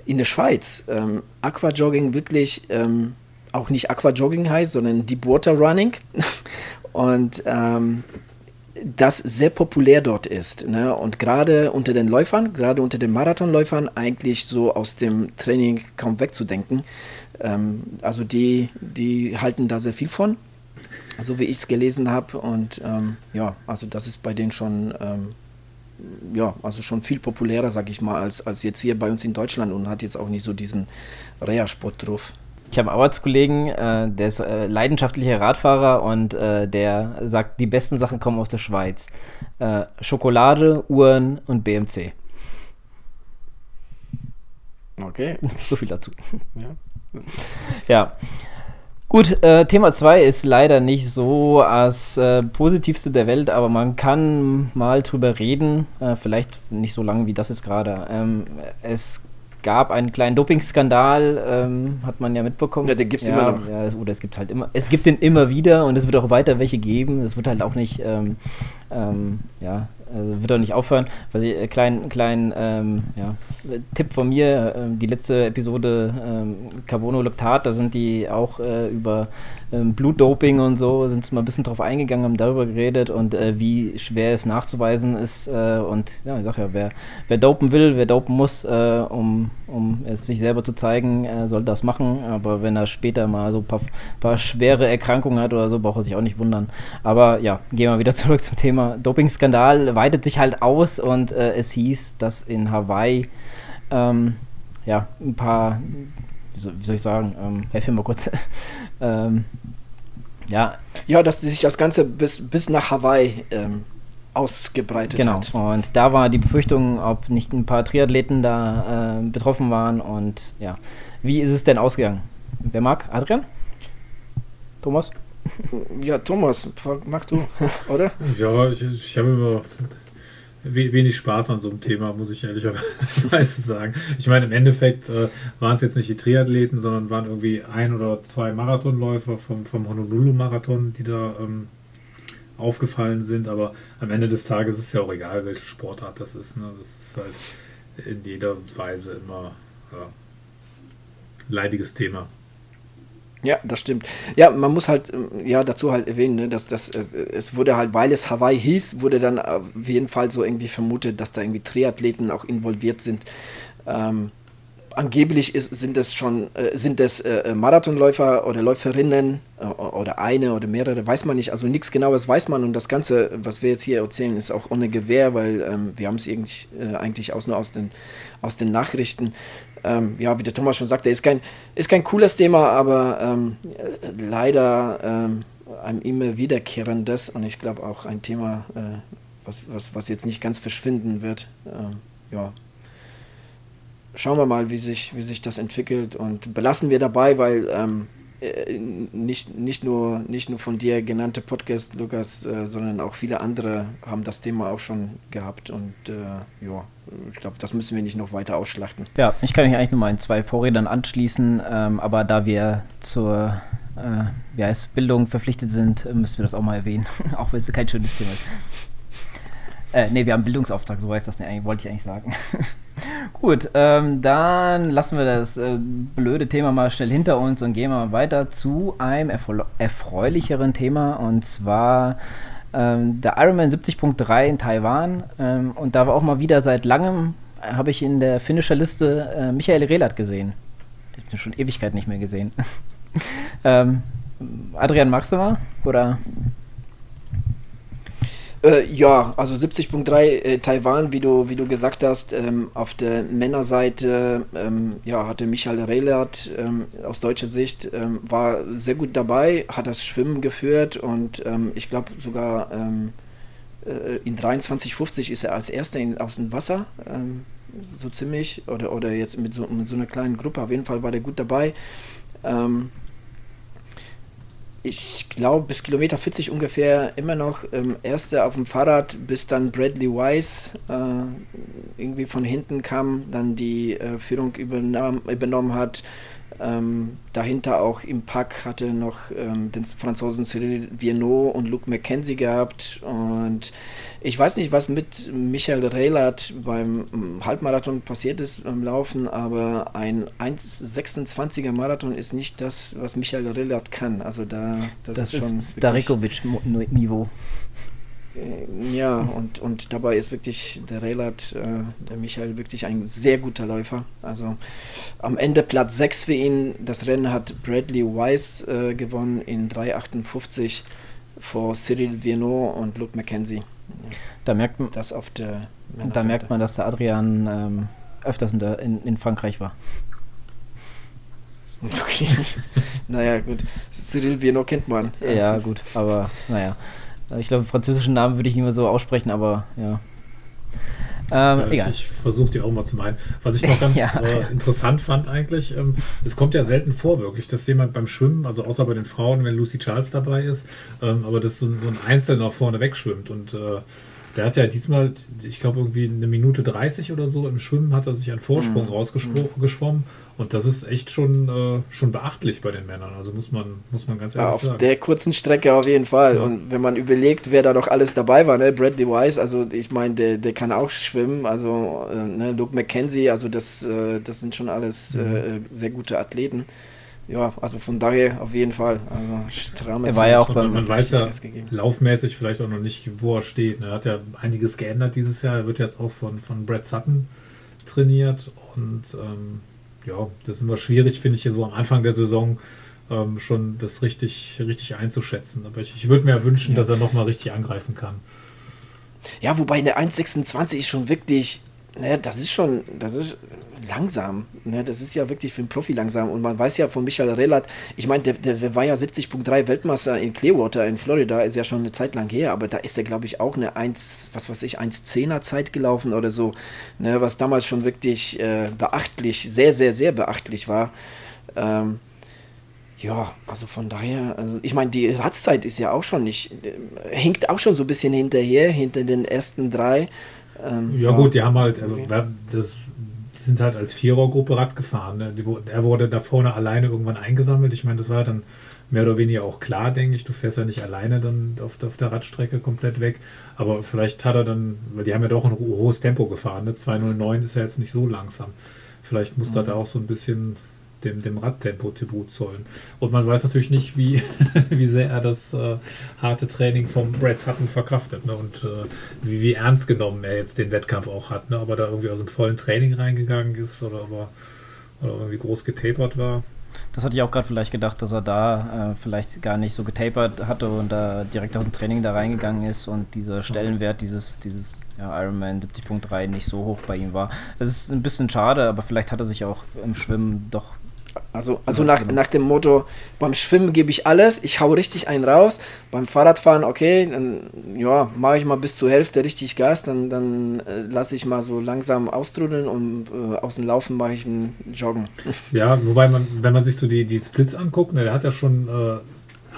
in der Schweiz ähm, Aquajogging wirklich ähm, auch nicht Aquajogging heißt, sondern Deep Water Running. Und ähm, das sehr populär dort ist. Ne? Und gerade unter den Läufern, gerade unter den Marathonläufern, eigentlich so aus dem Training kaum wegzudenken. Ähm, also die, die halten da sehr viel von, so wie ich es gelesen habe. Und ähm, ja, also das ist bei denen schon ähm, ja, also schon viel populärer, sag ich mal, als, als jetzt hier bei uns in Deutschland und hat jetzt auch nicht so diesen Reha-Sport drauf. Ich habe einen Arbeitskollegen, äh, der ist äh, leidenschaftlicher Radfahrer und äh, der sagt, die besten Sachen kommen aus der Schweiz. Äh, Schokolade, Uhren und BMC. Okay. so viel dazu. Ja. ja. Gut, äh, Thema 2 ist leider nicht so das äh, positivste der Welt, aber man kann mal drüber reden. Äh, vielleicht nicht so lange wie das jetzt gerade. Ähm, es gab einen kleinen Dopingskandal, ähm, hat man ja mitbekommen. Ja, den gibt es ja, immer noch. Ja, oder es gibt halt immer, es gibt den immer wieder und es wird auch weiter welche geben. Es wird halt auch nicht, ähm, ähm ja, also wird auch nicht aufhören. Was ich, äh, klein, klein ähm, ja, Tipp von mir, äh, die letzte Episode ähm, Carbono Lactat, da sind die auch äh, über ähm, Blutdoping und so, sind sie mal ein bisschen drauf eingegangen, haben darüber geredet und äh, wie schwer es nachzuweisen ist. Äh, und ja, ich sag ja, wer, wer dopen will, wer dopen muss, äh, um, um es sich selber zu zeigen, soll das machen. Aber wenn er später mal so ein paar, paar schwere Erkrankungen hat oder so, braucht er sich auch nicht wundern. Aber ja, gehen wir wieder zurück zum Thema Dopingskandal weitet sich halt aus und äh, es hieß, dass in Hawaii ähm, ja ein paar, wie soll, wie soll ich sagen, ähm, helf mir mal kurz. ähm, ja. Ja, dass sich das Ganze bis, bis nach Hawaii ähm, ausgebreitet genau. hat. Genau. Und da war die Befürchtung, ob nicht ein paar Triathleten da äh, betroffen waren und ja. Wie ist es denn ausgegangen? Wer mag? Adrian? Thomas? Ja, Thomas, mach du, oder? Ja, ich, ich habe immer wenig Spaß an so einem Thema, muss ich ehrlicherweise sagen. Ich meine, im Endeffekt äh, waren es jetzt nicht die Triathleten, sondern waren irgendwie ein oder zwei Marathonläufer vom, vom Honolulu-Marathon, die da ähm, aufgefallen sind. Aber am Ende des Tages ist ja auch egal, welche Sportart das ist. Ne? Das ist halt in jeder Weise immer ja, leidiges Thema. Ja, das stimmt. Ja, man muss halt ähm, ja dazu halt erwähnen, ne, dass das äh, es wurde halt, weil es Hawaii hieß, wurde dann auf jeden Fall so irgendwie vermutet, dass da irgendwie Triathleten auch involviert sind. Ähm, angeblich ist, sind es schon äh, sind es äh, Marathonläufer oder Läuferinnen äh, oder eine oder mehrere, weiß man nicht. Also nichts Genaues weiß man und das Ganze, was wir jetzt hier erzählen, ist auch ohne Gewehr, weil ähm, wir haben es eigentlich, äh, eigentlich aus, nur aus den, aus den Nachrichten ähm, ja, wie der Thomas schon sagte, ist kein, ist kein cooles Thema, aber ähm, leider ähm, ein immer wiederkehrendes und ich glaube auch ein Thema, äh, was, was, was jetzt nicht ganz verschwinden wird. Ähm, ja, schauen wir mal, wie sich, wie sich das entwickelt und belassen wir dabei, weil ähm, äh, nicht, nicht, nur, nicht nur von dir genannte Podcast, Lukas, äh, sondern auch viele andere haben das Thema auch schon gehabt und äh, ja, ich glaube, das müssen wir nicht noch weiter ausschlachten. Ja, ich kann mich eigentlich nur meinen zwei Vorrednern anschließen, ähm, aber da wir zur äh, wie heißt, Bildung verpflichtet sind, müssen wir das auch mal erwähnen, auch wenn es kein schönes Thema ist. Äh, ne, wir haben Bildungsauftrag, so heißt das nicht, wollte ich eigentlich sagen. Gut, ähm, dann lassen wir das äh, blöde Thema mal schnell hinter uns und gehen mal weiter zu einem erfreulicheren Thema und zwar ähm, der Ironman 70.3 in Taiwan. Ähm, und da war auch mal wieder seit langem, äh, habe ich in der Finisher-Liste äh, Michael Rehlert gesehen. Ich bin schon Ewigkeit nicht mehr gesehen. ähm, Adrian, magst du mal? Oder? Äh, ja, also 70.3 äh, Taiwan, wie du, wie du gesagt hast, ähm, auf der Männerseite ähm, ja, hatte Michael Rehlert ähm, aus deutscher Sicht ähm, war sehr gut dabei, hat das Schwimmen geführt und ähm, ich glaube sogar ähm, äh, in 23,50 ist er als erster in, aus dem Wasser, so ziemlich, oder, oder jetzt mit so, mit so einer kleinen Gruppe, auf jeden Fall war der gut dabei. Ähm, ich glaube, bis Kilometer 40 ungefähr immer noch ähm, Erster auf dem Fahrrad, bis dann Bradley Wise äh, irgendwie von hinten kam, dann die äh, Führung übernahm, übernommen hat. Ähm, dahinter auch im Pack hatte noch ähm, den Franzosen Cyril Viennot und Luc McKenzie gehabt. Und ich weiß nicht, was mit Michael Rehlert beim ähm, Halbmarathon passiert ist beim Laufen, aber ein 1,26er Marathon ist nicht das, was Michael Rehlert kann. Also da, das, das ist schon. Starikovic-Niveau. Äh, ja, und, und dabei ist wirklich der Relat, äh, der Michael, wirklich ein sehr guter Läufer. Also am Ende Platz 6 für ihn. Das Rennen hat Bradley Wise äh, gewonnen in 3,58 vor Cyril Viennot und Luke McKenzie. Da merkt man, das auf der da merkt man, dass der Adrian ähm, öfters in, der, in, in Frankreich war. Okay. naja, gut. Cyril Viennot kennt man. Ja, gut, aber naja. Ich glaube, französischen Namen würde ich nicht mehr so aussprechen, aber ja. Ähm, ja, egal. Ich, ich versuche die auch mal zu meinen. Was ich noch ganz ja, äh, interessant fand eigentlich, ähm, es kommt ja selten vor wirklich, dass jemand beim Schwimmen, also außer bei den Frauen, wenn Lucy Charles dabei ist, ähm, aber dass so, so ein Einzelner vorne wegschwimmt und äh, der hat ja diesmal, ich glaube, irgendwie eine Minute 30 oder so im Schwimmen hat er sich einen Vorsprung mhm. rausgeschwommen. Und das ist echt schon, äh, schon beachtlich bei den Männern. Also muss man, muss man ganz ehrlich ja, auf sagen. Auf der kurzen Strecke auf jeden Fall. Ja. Und wenn man überlegt, wer da noch alles dabei war, ne? Bradley Wise, also ich meine, der, der kann auch schwimmen. Also äh, ne? Luke McKenzie, also das, äh, das sind schon alles mhm. Äh, sehr gute Athleten ja, also von daher auf jeden Fall. Also er war ja auch beim man weiß ja laufmäßig vielleicht auch noch nicht, wo er steht. Er hat ja einiges geändert dieses Jahr. Er wird jetzt auch von, von Brad Sutton trainiert und ähm, ja, das ist immer schwierig, finde ich, hier so am Anfang der Saison ähm, schon das richtig, richtig einzuschätzen. Aber ich, ich würde mir wünschen, ja. dass er nochmal richtig angreifen kann. Ja, wobei in der 1,26 ist schon wirklich ne, das ist schon, das ist langsam. Ne? Das ist ja wirklich für einen Profi langsam. Und man weiß ja von Michael Relat, ich meine, der, der, war ja 70.3 Weltmeister in Clearwater in Florida, ist ja schon eine Zeit lang her, aber da ist er, glaube ich, auch eine 1, was weiß ich, 1,10er Zeit gelaufen oder so, ne? was damals schon wirklich äh, beachtlich, sehr, sehr, sehr beachtlich war. Ähm, ja, also von daher, also ich meine, die Radszeit ist ja auch schon nicht, äh, auch schon so ein bisschen hinterher, hinter den ersten drei. Ähm, ja, gut, die haben halt, also, das, die sind halt als Vierergruppe Rad gefahren. Ne? Die, er wurde da vorne alleine irgendwann eingesammelt. Ich meine, das war dann mehr oder weniger auch klar, denke ich. Du fährst ja nicht alleine dann auf, auf der Radstrecke komplett weg. Aber vielleicht hat er dann, weil die haben ja doch ein hohes Tempo gefahren. Ne? 209 ist ja jetzt nicht so langsam. Vielleicht muss mhm. er da auch so ein bisschen dem, dem Radtempo Tribut zollen. Und man weiß natürlich nicht, wie, wie sehr er das äh, harte Training vom Brad Sutton verkraftet ne? und äh, wie, wie ernst genommen er jetzt den Wettkampf auch hat. Ne? Ob er da irgendwie aus dem vollen Training reingegangen ist oder ob er oder irgendwie groß getapert war. Das hatte ich auch gerade vielleicht gedacht, dass er da äh, vielleicht gar nicht so getapert hatte und da direkt aus dem Training da reingegangen ist und dieser Stellenwert dieses, dieses ja, Ironman 70.3 nicht so hoch bei ihm war. Es ist ein bisschen schade, aber vielleicht hat er sich auch im Schwimmen doch Also, also nach, nach dem Motto, beim Schwimmen gebe ich alles, ich hau richtig einen raus. Beim Fahrradfahren, okay, dann ja, mache ich mal bis zur Hälfte richtig Gas, dann, dann äh, lasse ich mal so langsam austrudeln und äh, aus dem Laufen mache ich einen Joggen. Ja, wobei man, wenn man sich so die, die Splits anguckt, ne, der hat ja schon äh,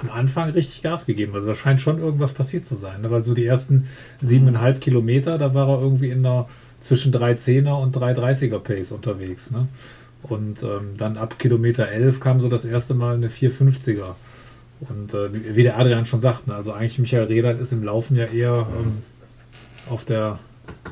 am Anfang richtig Gas gegeben. Also da scheint schon irgendwas passiert zu sein. Ne? Weil so die ersten siebeneinhalb Kilometer, da war er irgendwie in der zwischen 3,10er und 3,30er Pace unterwegs. Ne? Und ähm, dann ab Kilometer 11 kam so das erste Mal eine 450er. Und äh, wie der Adrian schon sagt, ne, also eigentlich Michael Redert ist im Laufen ja eher ähm, auf, der,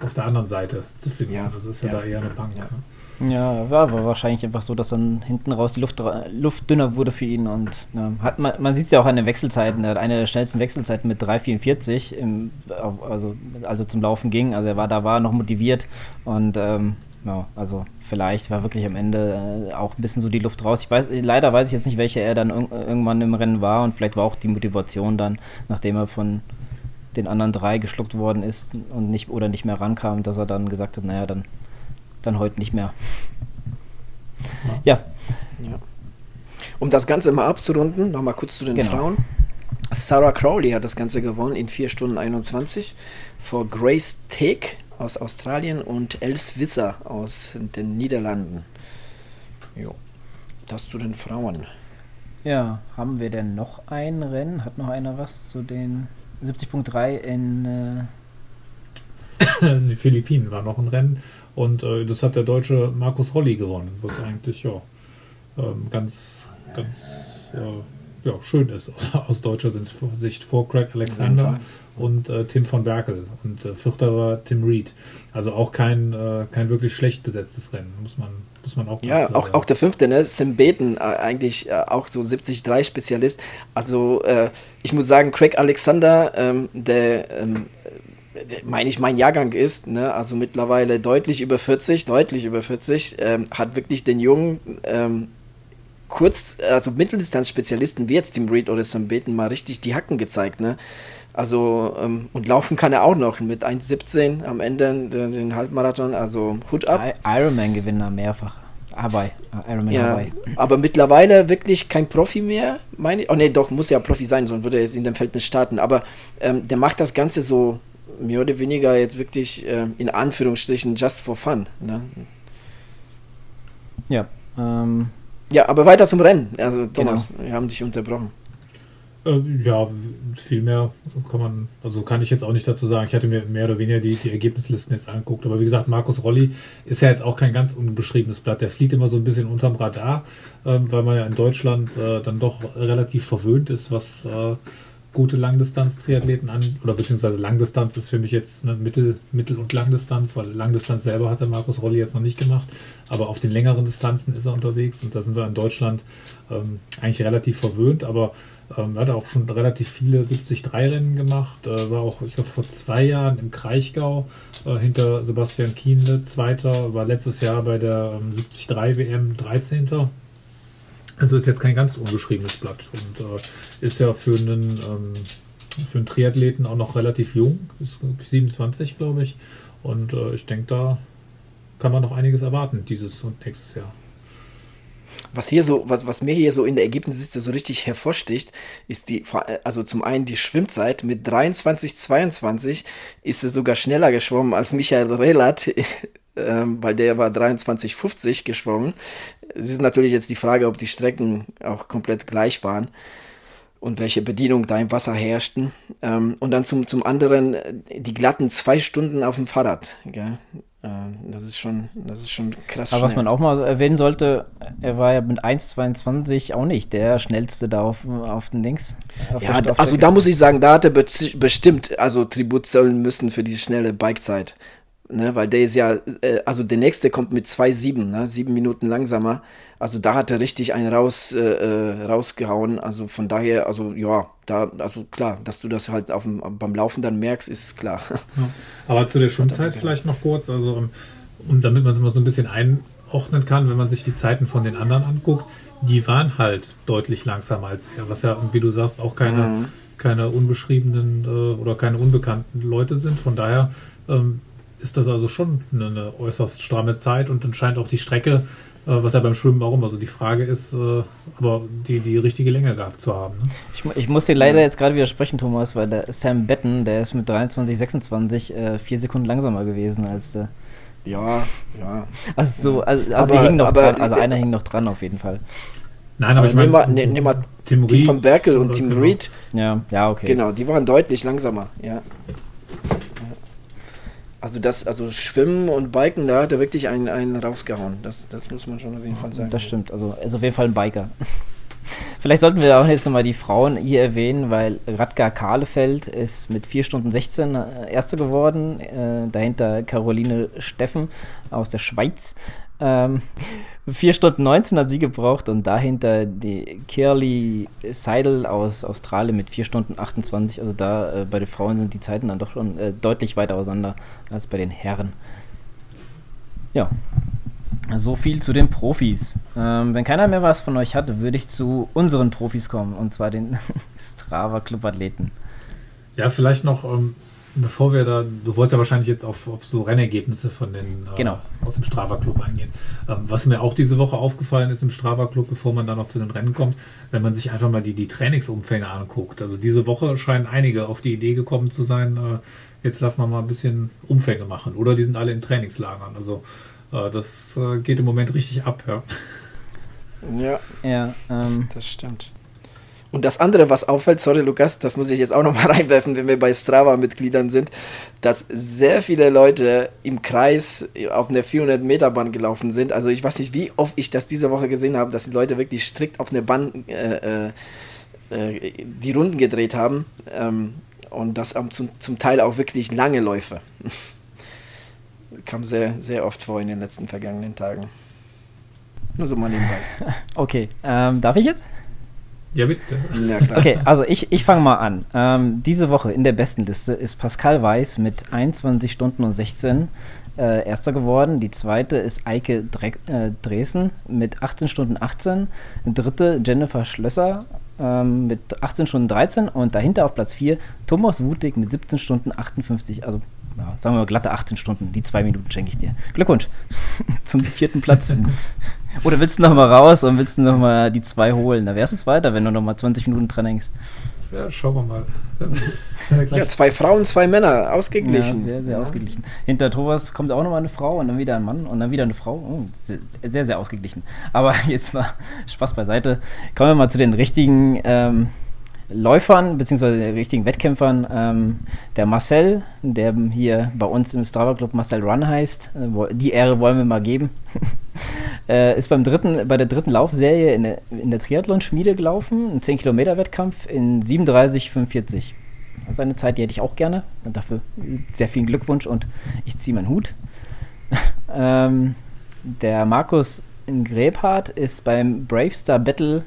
auf der anderen Seite zu finden. Ja. Das ist ja, ja. da eher eine Bank. Ja. Ne? Ja, war aber wahrscheinlich einfach so, dass dann hinten raus die Luft, Luft dünner wurde für ihn. Und ne, hat man, man sieht es ja auch an den Wechselzeiten. Er hat eine der schnellsten Wechselzeiten mit 3,44, im, also als er zum Laufen ging. Also er war da war noch motiviert und ähm, ja, also vielleicht war wirklich am Ende äh, auch ein bisschen so die Luft raus. Ich weiß, leider weiß ich jetzt nicht, welcher er dann irg irgendwann im Rennen war und vielleicht war auch die Motivation dann, nachdem er von den anderen drei geschluckt worden ist und nicht oder nicht mehr rankam, dass er dann gesagt hat, naja, dann, dann heute nicht mehr. Ja. ja. Um das Ganze mal abzurunden, nochmal kurz zu den genau. Frauen. Sarah Crowley hat das Ganze gewonnen in 4 Stunden 21 vor Grace Teague aus Australien und Els Visser aus den Niederlanden. Jo. Das zu den Frauen. Ja, haben wir denn noch ein Rennen? Hat noch einer was zu den 70.3 in äh die Philippinen war noch ein Rennen und äh, das hat der deutsche Markus Rolli gewonnen, was eigentlich ja ähm, ganz, ganz ja, ja, schön ist aus deutscher Sicht vor Craig Alexander und äh, Tim von Berkel. Und äh, Vierter war Tim Reed. Also auch kein, äh, kein wirklich schlecht besetztes Rennen, muss man, muss man auch Ja, auch, auch der Fünfte, ne? Sim Beten, äh, eigentlich äh, auch so 70-3-Spezialist. Also äh, ich muss sagen, Craig Alexander, ähm, der, ähm, meine ich, mein Jahrgang ist, ne? also mittlerweile deutlich über 40, deutlich über 40, ähm, hat wirklich den Jungen ähm, kurz, also Mitteldistanz-Spezialisten wie jetzt Tim Reed oder Sam Beten mal richtig die Hacken gezeigt, ne? Also, ähm, und laufen kann er auch noch mit 1,17 am Ende den, den Halbmarathon. Also, Hut ab. Ironman-Gewinner mehrfach. Hawaii. Ironman ja, Hawaii. Aber mittlerweile wirklich kein Profi mehr, meine ich. Oh ne, doch, muss ja Profi sein, sonst würde er jetzt in dem Feld nicht starten. Aber ähm, der macht das Ganze so mehr oder weniger jetzt wirklich ähm, in Anführungsstrichen just for fun. Ne? Ja. Ähm, ja, aber weiter zum Rennen. Also, Thomas, genau. wir haben dich unterbrochen. Äh, ja, viel mehr kann man, also kann ich jetzt auch nicht dazu sagen. Ich hatte mir mehr oder weniger die, die Ergebnislisten jetzt angeguckt. Aber wie gesagt, Markus Rolli ist ja jetzt auch kein ganz unbeschriebenes Blatt. Der fliegt immer so ein bisschen unterm Radar, ähm, weil man ja in Deutschland äh, dann doch relativ verwöhnt ist, was äh, gute Langdistanz-Triathleten an, oder beziehungsweise Langdistanz ist für mich jetzt eine Mittel-, Mittel- und Langdistanz, weil Langdistanz selber hat der Markus Rolli jetzt noch nicht gemacht, aber auf den längeren Distanzen ist er unterwegs und da sind wir in Deutschland ähm, eigentlich relativ verwöhnt, aber ähm, er hat auch schon relativ viele 73-Rennen gemacht. Äh, war auch, ich glaube, vor zwei Jahren im Kraichgau äh, hinter Sebastian Kienle, Zweiter. War letztes Jahr bei der ähm, 73 WM 13. Also ist jetzt kein ganz unbeschriebenes Blatt und äh, ist ja für einen, ähm, für einen Triathleten auch noch relativ jung. Ist 27, glaube ich. Und äh, ich denke, da kann man noch einiges erwarten dieses und nächstes Jahr. Was hier so, was, was mir hier so in der Ergebnisliste so richtig hervorsticht, ist die, also zum einen die Schwimmzeit mit 23, 22 ist er sogar schneller geschwommen als Michael Relat, ähm, weil der war 23, 50 geschwommen. Es ist natürlich jetzt die Frage, ob die Strecken auch komplett gleich waren und welche Bedienung da im Wasser herrschten. Ähm, und dann zum, zum anderen die glatten zwei Stunden auf dem Fahrrad. Gell? Äh, das ist schon, das ist schon krass. Aber schnell. was man auch mal erwähnen sollte, er war ja mit 1,22 auch nicht der schnellste da auf, auf den Links. Auf ja, also da muss ich sagen, da hat er bestimmt also Tribut zollen müssen für diese schnelle Bikezeit. Ne, weil der ist ja, äh, also der nächste kommt mit 2,7, ne, sieben Minuten langsamer. Also da hat er richtig einen raus, äh, äh, rausgehauen. Also von daher, also ja, da, also klar, dass du das halt auf dem, beim Laufen dann merkst, ist klar. Ja. Aber zu der Schwimmzeit vielleicht noch kurz, also um, um damit man es mal so ein bisschen einordnen kann, wenn man sich die Zeiten von den anderen anguckt, die waren halt deutlich langsamer als er, was ja, wie du sagst, auch keine, mhm. keine unbeschriebenen äh, oder keine unbekannten Leute sind. Von daher ähm, ist das also schon eine, eine äußerst stramme Zeit und dann scheint auch die Strecke was ja beim Schwimmen auch immer so die Frage ist, äh, aber die, die richtige Länge gehabt zu haben. Ne? Ich, ich, muss dir leider jetzt gerade widersprechen, Thomas, weil der Sam Betten, der ist mit 23, 26 äh, vier Sekunden langsamer gewesen als der. Ja, ja. Also so, also, also aber, hing noch aber, dran, also einer hing noch dran auf jeden Fall. Nein, aber, aber ich meine, nehmen wir, nehm mal Tim, Tim von Berkel und Tim genau. Reed. Ja, ja, okay. Genau, die waren deutlich langsamer, ja. Also das, also Schwimmen und Biken, da hat er wirklich einen, einen rausgehauen. Das, das muss man schon auf jeden Fall sagen. Das stimmt, also ist auf jeden Fall ein Biker. Vielleicht sollten wir auch jetzt nochmal die Frauen hier erwähnen, weil Radgar Kahlefeld ist mit 4 Stunden 16 äh, Erste geworden. Äh, dahinter Caroline Steffen aus der Schweiz. Ähm, 4 Stunden 19 hat sie gebraucht und dahinter die Kirli Seidel aus Australien mit 4 Stunden 28. Also da äh, bei den Frauen sind die Zeiten dann doch schon äh, deutlich weiter auseinander als bei den Herren. Ja. So viel zu den Profis. Ähm, wenn keiner mehr was von euch hat, würde ich zu unseren Profis kommen, und zwar den Strava Club Athleten. Ja, vielleicht noch ähm, bevor wir da, du wolltest ja wahrscheinlich jetzt auf, auf so Rennergebnisse von den äh, genau. aus dem Strava Club eingehen. Ähm, was mir auch diese Woche aufgefallen ist im Strava Club, bevor man da noch zu den Rennen kommt, wenn man sich einfach mal die, die Trainingsumfänge anguckt. Also diese Woche scheinen einige auf die Idee gekommen zu sein, äh, jetzt lassen wir mal ein bisschen Umfänge machen. Oder die sind alle in Trainingslagern. Also äh, das äh, geht im Moment richtig ab, ja. Ja, ja ähm, das stimmt. Und das andere, was auffällt, sorry Lukas, das muss ich jetzt auch nochmal reinwerfen, wenn wir bei Strava-Mitgliedern sind, dass sehr viele Leute im Kreis auf einer 400-Meter-Bahn gelaufen sind. Also ich weiß nicht, wie oft ich das diese Woche gesehen habe, dass die Leute wirklich strikt auf einer Bahn äh, äh, äh, die Runden gedreht haben. Ähm, und das zum, zum Teil auch wirklich lange Läufe. Kam sehr, sehr oft vor in den letzten vergangenen Tagen. Nur so mal nebenbei. Okay, ähm, darf ich jetzt? Ja, bitte. Ja, okay, also ich, ich fange mal an. Ähm, diese Woche in der besten Liste ist Pascal Weiß mit 21 Stunden und 16 äh, Erster geworden. Die zweite ist Eike Dre äh, Dresen mit 18 Stunden 18. Dritte Jennifer Schlösser ähm, mit 18 Stunden 13. Und dahinter auf Platz 4 Thomas Wutig mit 17 Stunden 58. Also ja, sagen wir mal glatte 18 Stunden. Die zwei Minuten schenke ich dir. Glückwunsch zum vierten Platz. Oder willst du noch mal raus und willst du noch mal die zwei holen? Da wärst du weiter, wenn du noch mal 20 Minuten dran hängst. Ja, schauen wir mal. ja, zwei Frauen, zwei Männer, ausgeglichen. Ja, sehr, sehr ja. ausgeglichen. Hinter Thomas kommt auch noch mal eine Frau und dann wieder ein Mann und dann wieder eine Frau. Oh, sehr, sehr, sehr ausgeglichen. Aber jetzt mal Spaß beiseite. Kommen wir mal zu den richtigen ähm, Läufern, beziehungsweise den richtigen Wettkämpfern. Ähm, der Marcel, der hier bei uns im Strava Club Marcel Run heißt, äh, die Ehre wollen wir mal geben, äh, ist beim dritten, bei der dritten Laufserie in der, in der Triathlon-Schmiede gelaufen, ein 10-Kilometer-Wettkampf in 37,45. Also eine Zeit, die hätte ich auch gerne. Dafür sehr vielen Glückwunsch und ich ziehe meinen Hut. ähm, der Markus Grebhardt ist beim Bravestar Battle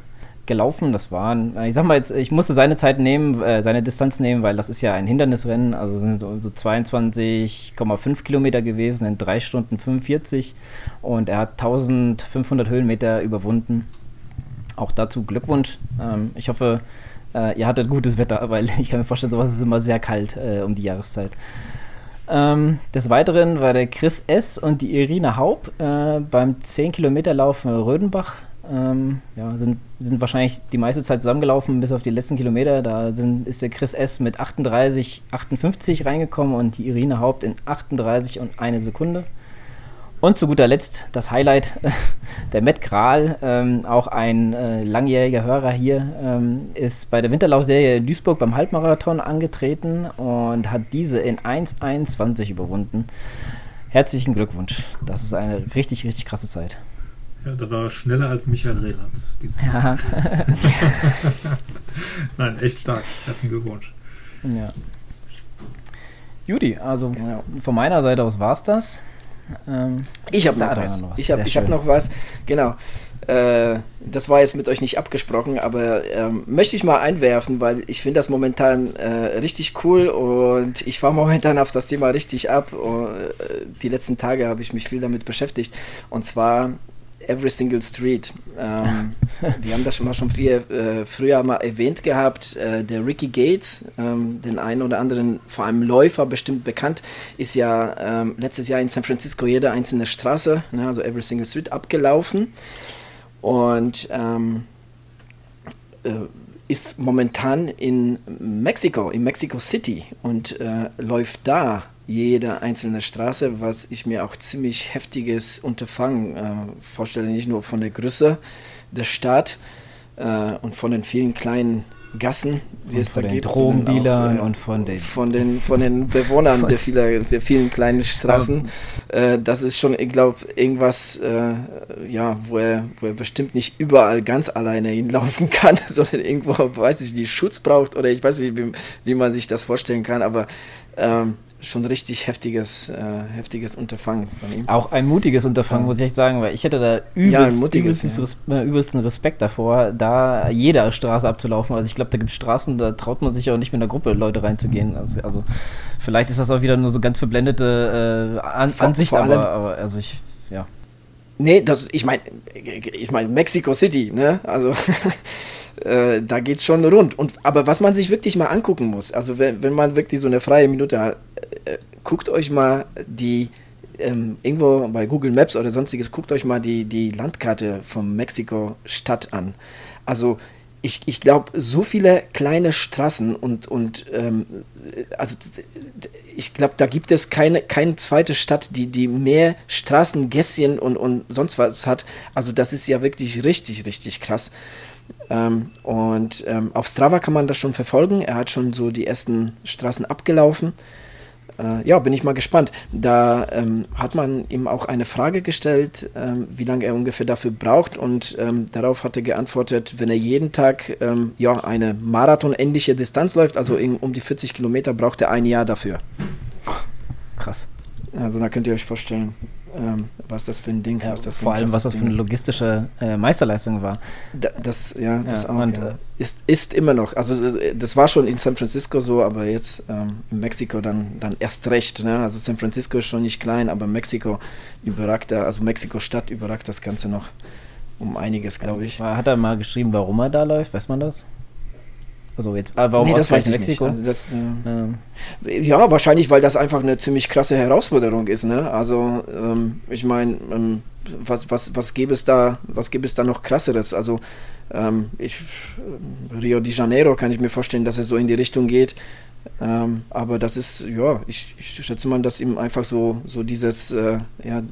gelaufen. Das waren, ich sag mal jetzt, ich musste seine Zeit nehmen, äh, seine Distanz nehmen, weil das ist ja ein Hindernisrennen. Also sind so 22,5 Kilometer gewesen in 3 Stunden 45 und er hat 1500 Höhenmeter überwunden. Auch dazu Glückwunsch. Ähm, ich hoffe, äh, ihr hattet gutes Wetter, weil ich kann mir vorstellen, sowas ist immer sehr kalt äh, um die Jahreszeit. Ähm, des Weiteren war der Chris S. und die Irina Haub äh, beim 10 Kilometer Lauf Rödenbach ähm, ja, sind, sind wahrscheinlich die meiste Zeit zusammengelaufen, bis auf die letzten Kilometer. Da sind, ist der Chris S. mit 38, 58 reingekommen und die Irine Haupt in 38 und eine Sekunde. Und zu guter Letzt das Highlight, der Matt Kral, ähm, auch ein äh, langjähriger Hörer hier, ähm, ist bei der Winterlaufserie in Duisburg beim Halbmarathon angetreten und hat diese in 1,21 überwunden. Herzlichen Glückwunsch. Das ist eine richtig, richtig krasse Zeit. Ja, da war er schneller als Michael Rehland. Ja. Nein, echt stark. Herzlichen Glückwunsch. Ja. Judy, also ja. von meiner Seite aus war es das. Ähm, ich habe noch, was. noch was. Ich habe hab noch was. Genau. Äh, das war jetzt mit euch nicht abgesprochen, aber ähm, möchte ich mal einwerfen, weil ich finde das momentan äh, richtig cool und ich fahre momentan auf das Thema richtig ab. Und, äh, die letzten Tage habe ich mich viel damit beschäftigt. Und zwar Every Single Street. Ähm, wir haben das schon mal schon früher, äh, früher mal erwähnt gehabt. Äh, der Ricky Gates, ähm, den einen oder anderen, vor allem Läufer bestimmt bekannt, ist ja ähm, letztes Jahr in San Francisco jede einzelne Straße, ne, also Every Single Street, abgelaufen. Und ähm, äh, ist momentan in Mexiko, in Mexico City und äh, läuft da jede einzelne Straße, was ich mir auch ziemlich heftiges Unterfangen äh, vorstelle, nicht nur von der Größe der Stadt äh, und von den vielen kleinen Gassen, die und es da gibt. Drogendealern auch, äh, und von den von den von den Bewohnern der, viele, der vielen kleinen Straßen. Äh, das ist schon, ich glaube, irgendwas, äh, ja, wo er, wo er bestimmt nicht überall ganz alleine hinlaufen kann, sondern irgendwo, weiß ich, die Schutz braucht oder ich weiß nicht, wie, wie man sich das vorstellen kann, aber ähm, schon richtig heftiges, äh, heftiges Unterfangen von ihm. Auch ein mutiges Unterfangen, ja. muss ich echt sagen, weil ich hätte da übelst, ja, übelst ja. Äh, übelsten Respekt davor, da jeder Straße abzulaufen. Also ich glaube, da gibt es Straßen, da traut man sich auch nicht mit einer Gruppe Leute reinzugehen. Also, also vielleicht ist das auch wieder nur so ganz verblendete äh, An vor, Ansicht, vor aber, aber also ich, ja. Nee, das, ich meine, ich meine Mexico City, ne? Also äh, da geht es schon rund. Und, aber was man sich wirklich mal angucken muss, also wenn, wenn man wirklich so eine freie Minute hat, äh, guckt euch mal die, ähm, irgendwo bei Google Maps oder sonstiges, guckt euch mal die, die Landkarte von Mexiko-Stadt an. Also ich, ich glaube, so viele kleine Straßen und, und ähm, also ich glaube, da gibt es keine, keine zweite Stadt, die, die mehr Straßen, Gässchen und, und sonst was hat. Also das ist ja wirklich richtig, richtig krass. Ähm, und ähm, auf Strava kann man das schon verfolgen. Er hat schon so die ersten Straßen abgelaufen. Äh, ja, bin ich mal gespannt. Da ähm, hat man ihm auch eine Frage gestellt, ähm, wie lange er ungefähr dafür braucht. Und ähm, darauf hat er geantwortet, wenn er jeden Tag ähm, ja, eine Marathon-ähnliche Distanz läuft, also in, um die 40 Kilometer, braucht er ein Jahr dafür. Krass. Also da könnt ihr euch vorstellen, ähm, was das für ein Ding ja, was das Vor allem, was das für eine logistische äh, Meisterleistung war. Da, das, ja, das auch. Und, ja. Ist, ist immer noch. Also, das war schon in San Francisco so, aber jetzt ähm, in Mexiko dann, dann erst recht. Ne? Also, San Francisco ist schon nicht klein, aber Mexiko überragt da, also Mexiko-Stadt überragt das Ganze noch um einiges, glaube ich. Hat er mal geschrieben, warum er da läuft? Weiß man das? Also jetzt, äh, warum nee, das weiß ich Mexiko? Nicht. Also das, äh, ja, wahrscheinlich, weil das einfach eine ziemlich krasse Herausforderung ist. Ne? Also ähm, ich meine, ähm, was, was, was gäbe es da, was gäbe es da noch krasseres? Also ähm, ich, Rio de Janeiro kann ich mir vorstellen, dass es so in die Richtung geht. Ähm, aber das ist, ja, ich, ich schätze mal, dass ihm einfach so, so dieses, äh, ja,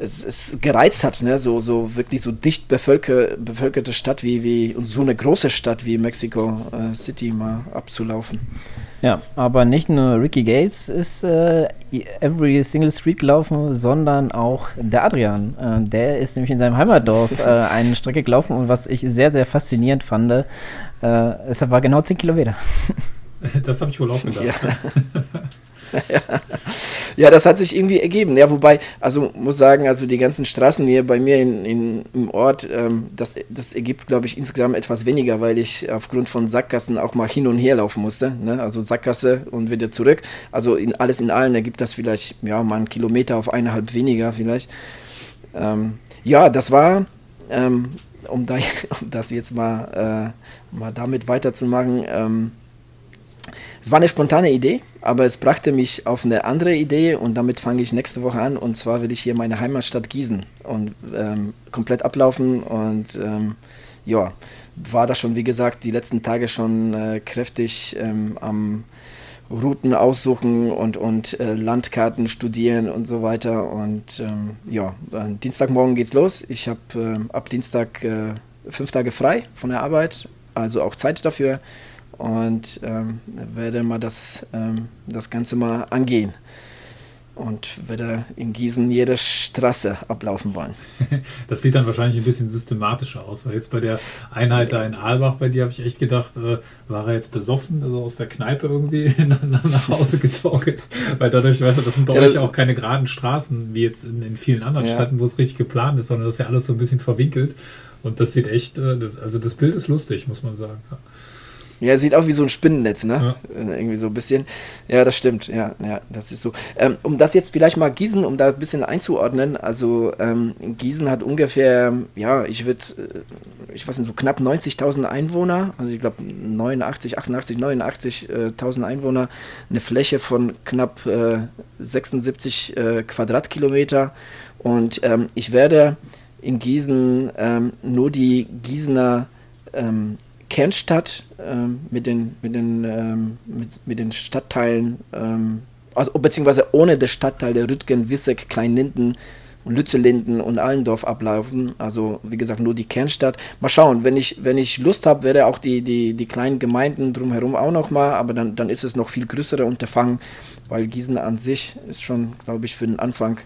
es, es gereizt hat, ne? so, so wirklich so dicht bevölker, bevölkerte Stadt wie, wie und so eine große Stadt wie Mexico äh, City mal abzulaufen. Ja, aber nicht nur Ricky Gates ist äh, Every Single Street gelaufen, sondern auch der Adrian. Äh, der ist nämlich in seinem Heimatdorf äh, eine Strecke gelaufen und was ich sehr, sehr faszinierend fand, äh, es war genau 10 Kilometer. Das habe ich wohl auch gedacht. Ja. ja, das hat sich irgendwie ergeben. Ja, wobei, also muss sagen, also die ganzen Straßen hier bei mir in, in im Ort, ähm, das, das ergibt, glaube ich, insgesamt etwas weniger, weil ich aufgrund von Sackgassen auch mal hin und her laufen musste. Ne? Also Sackgasse und wieder zurück. Also in, alles in allem ergibt das vielleicht, ja, mal einen Kilometer auf eineinhalb weniger vielleicht. Ähm, ja, das war, ähm, um, da, um das jetzt mal, äh, mal damit weiterzumachen, ähm, es war eine spontane Idee, aber es brachte mich auf eine andere Idee und damit fange ich nächste Woche an. Und zwar will ich hier meine Heimatstadt Gießen und ähm, komplett ablaufen und ähm, ja, war da schon, wie gesagt, die letzten Tage schon äh, kräftig ähm, am Routen aussuchen und, und äh, Landkarten studieren und so weiter. Und ähm, ja, äh, Dienstagmorgen geht's los. Ich habe äh, ab Dienstag äh, fünf Tage frei von der Arbeit, also auch Zeit dafür und ähm, werde mal das, ähm, das Ganze mal angehen und werde in Gießen jede Straße ablaufen wollen. Das sieht dann wahrscheinlich ein bisschen systematischer aus, weil jetzt bei der Einheit da in Aalbach bei dir habe ich echt gedacht, äh, war er jetzt besoffen, also aus der Kneipe irgendwie nach, nach Hause getorkelt, weil dadurch, weißt du, das sind bei ja, euch auch keine geraden Straßen, wie jetzt in, in vielen anderen ja. Städten, wo es richtig geplant ist, sondern das ist ja alles so ein bisschen verwinkelt und das sieht echt, äh, das, also das Bild ist lustig, muss man sagen. Ja, sieht auch wie so ein Spinnennetz, ne? Ja. Äh, irgendwie so ein bisschen. Ja, das stimmt. Ja, ja, das ist so. Ähm, um das jetzt vielleicht mal Gießen, um da ein bisschen einzuordnen. Also ähm, Gießen hat ungefähr, ja, ich würde, äh, ich weiß nicht, so knapp 90.000 Einwohner. Also ich glaube 89, 88, 89.000 Einwohner. Eine Fläche von knapp äh, 76 äh, Quadratkilometer. Und ähm, ich werde in Gießen ähm, nur die Gießener ähm, Kernstadt ähm, mit, den, mit, den, ähm, mit, mit den Stadtteilen, ähm, also, beziehungsweise ohne den Stadtteil der Rüttgen, Wisseck, Kleinlinden und Lützelinden und Allendorf ablaufen. Also wie gesagt nur die Kernstadt. Mal schauen, wenn ich, wenn ich Lust habe, werde auch die, die, die kleinen Gemeinden drumherum auch noch mal, aber dann, dann ist es noch viel größere Unterfangen, weil Gießen an sich ist schon, glaube ich, für den Anfang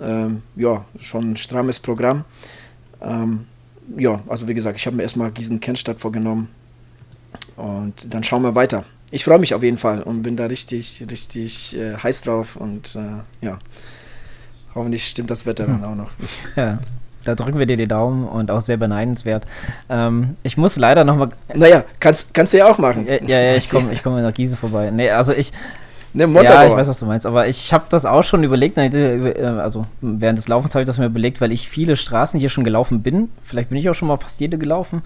ähm, ja, schon ein strammes Programm. Ähm, ja, also wie gesagt, ich habe mir erstmal Gießen-Kennstadt vorgenommen und dann schauen wir weiter. Ich freue mich auf jeden Fall und bin da richtig, richtig äh, heiß drauf und äh, ja, hoffentlich stimmt das Wetter hm. dann auch noch. Ja. Da drücken wir dir die Daumen und auch sehr beneidenswert. Ähm, ich muss leider nochmal. Naja, kannst, kannst du ja auch machen. Ja, ja, ja ich komme ich komm nach Gießen vorbei. Nee, also ich, Ne, ja, ich weiß, was du meinst, aber ich habe das auch schon überlegt, äh, also während des Laufens habe ich das mir überlegt, weil ich viele Straßen hier schon gelaufen bin. Vielleicht bin ich auch schon mal fast jede gelaufen,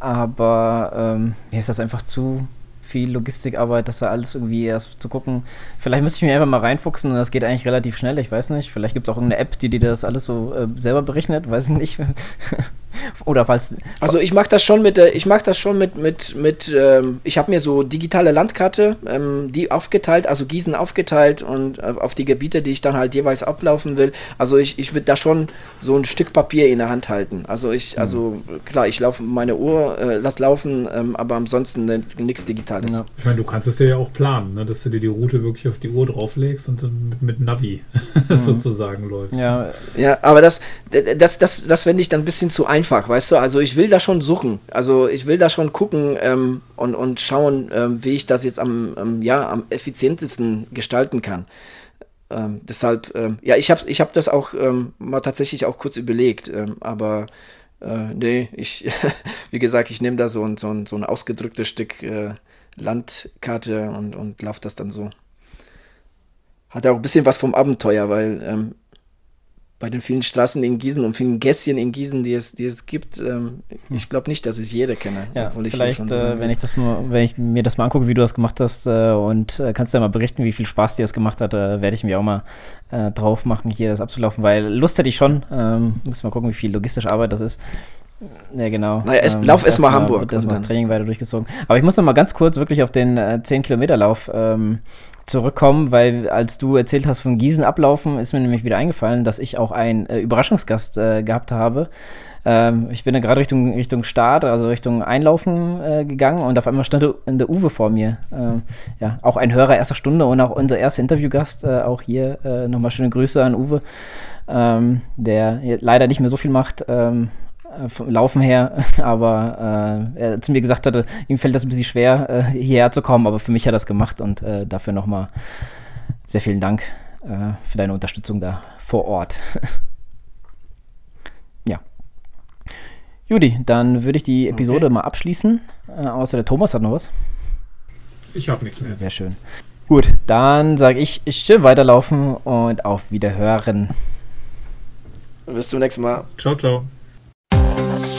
aber ähm, mir ist das einfach zu viel Logistikarbeit, das da alles irgendwie erst zu gucken. Vielleicht müsste ich mir einfach mal reinfuchsen und das geht eigentlich relativ schnell, ich weiß nicht. Vielleicht gibt es auch irgendeine App, die dir das alles so äh, selber berechnet, weiß ich nicht. Oder falls. Also ich mache das schon mit, äh, ich mache das schon mit, mit, mit, ähm, ich habe mir so digitale Landkarte, ähm, die aufgeteilt, also Gießen aufgeteilt und äh, auf die Gebiete, die ich dann halt jeweils ablaufen will. Also ich, ich würde da schon so ein Stück Papier in der Hand halten. Also ich, mhm. also klar, ich laufe meine Uhr, äh, lass laufen, ähm, aber ansonsten nichts Digitales. Ja. Ich meine, du kannst es ja auch planen, ne? dass du dir die Route wirklich auf die Uhr drauflegst und dann mit, mit Navi mhm. sozusagen läufst. Ja, ja aber das, das, das, das fände ich dann ein bisschen zu einfach einfach, weißt du? Also ich will da schon suchen. Also ich will da schon gucken ähm, und, und schauen, ähm, wie ich das jetzt am, ähm, ja, am effizientesten gestalten kann. Ähm, deshalb, ähm, ja, ich habe ich hab das auch ähm, mal tatsächlich auch kurz überlegt, aber äh, nee, ich, wie gesagt, ich nehme da so ein, so, ein, so ein ausgedrücktes Stück äh, Landkarte und, und laufe das dann so. Hat auch ein bisschen was vom Abenteuer, weil bei den vielen Straßen in Gießen und vielen Gässchen in Gießen, die es, die es gibt, ähm, hm. ich glaube nicht, dass ich jede kenne. Ja, vielleicht, äh, wenn ich das mal, wenn ich mir das mal angucke, wie du das gemacht hast äh, und äh, kannst du ja mal berichten, wie viel Spaß dir das gemacht hat, äh, werde ich mir auch mal äh, drauf machen, hier das abzulaufen, weil Lust hätte ich schon. Ähm, müssen mal gucken, wie viel logistische Arbeit das ist. Ja, genau. Naja, es, ähm, lauf erst mal Hamburg. Das, das Training weiter durchgezogen. Aber ich muss noch mal ganz kurz wirklich auf den äh, 10-Kilometer-Lauf ähm, zurückkommen, weil als du erzählt hast von Gießen ablaufen, ist mir nämlich wieder eingefallen, dass ich auch einen äh, Überraschungsgast äh, gehabt habe. Ähm, ich bin da gerade Richtung, Richtung Start, also Richtung Einlaufen äh, gegangen und auf einmal stand in der Uwe vor mir. Ähm, ja, auch ein Hörer erster Stunde und auch unser erster Interviewgast, äh, auch hier äh, nochmal schöne Grüße an Uwe, ähm, der leider nicht mehr so viel macht. Äh, vom Laufen her, aber äh, er zu mir gesagt hatte, ihm fällt das ein bisschen schwer, äh, hierher zu kommen, aber für mich hat er das gemacht und äh, dafür nochmal sehr vielen Dank äh, für deine Unterstützung da vor Ort. ja. Judy, dann würde ich die Episode okay. mal abschließen, äh, außer der Thomas hat noch was. Ich habe nichts mehr. Sehr schön. Gut, dann sage ich, schön weiterlaufen und auf Wiederhören. Bis zum nächsten Mal. Ciao, ciao. Yes.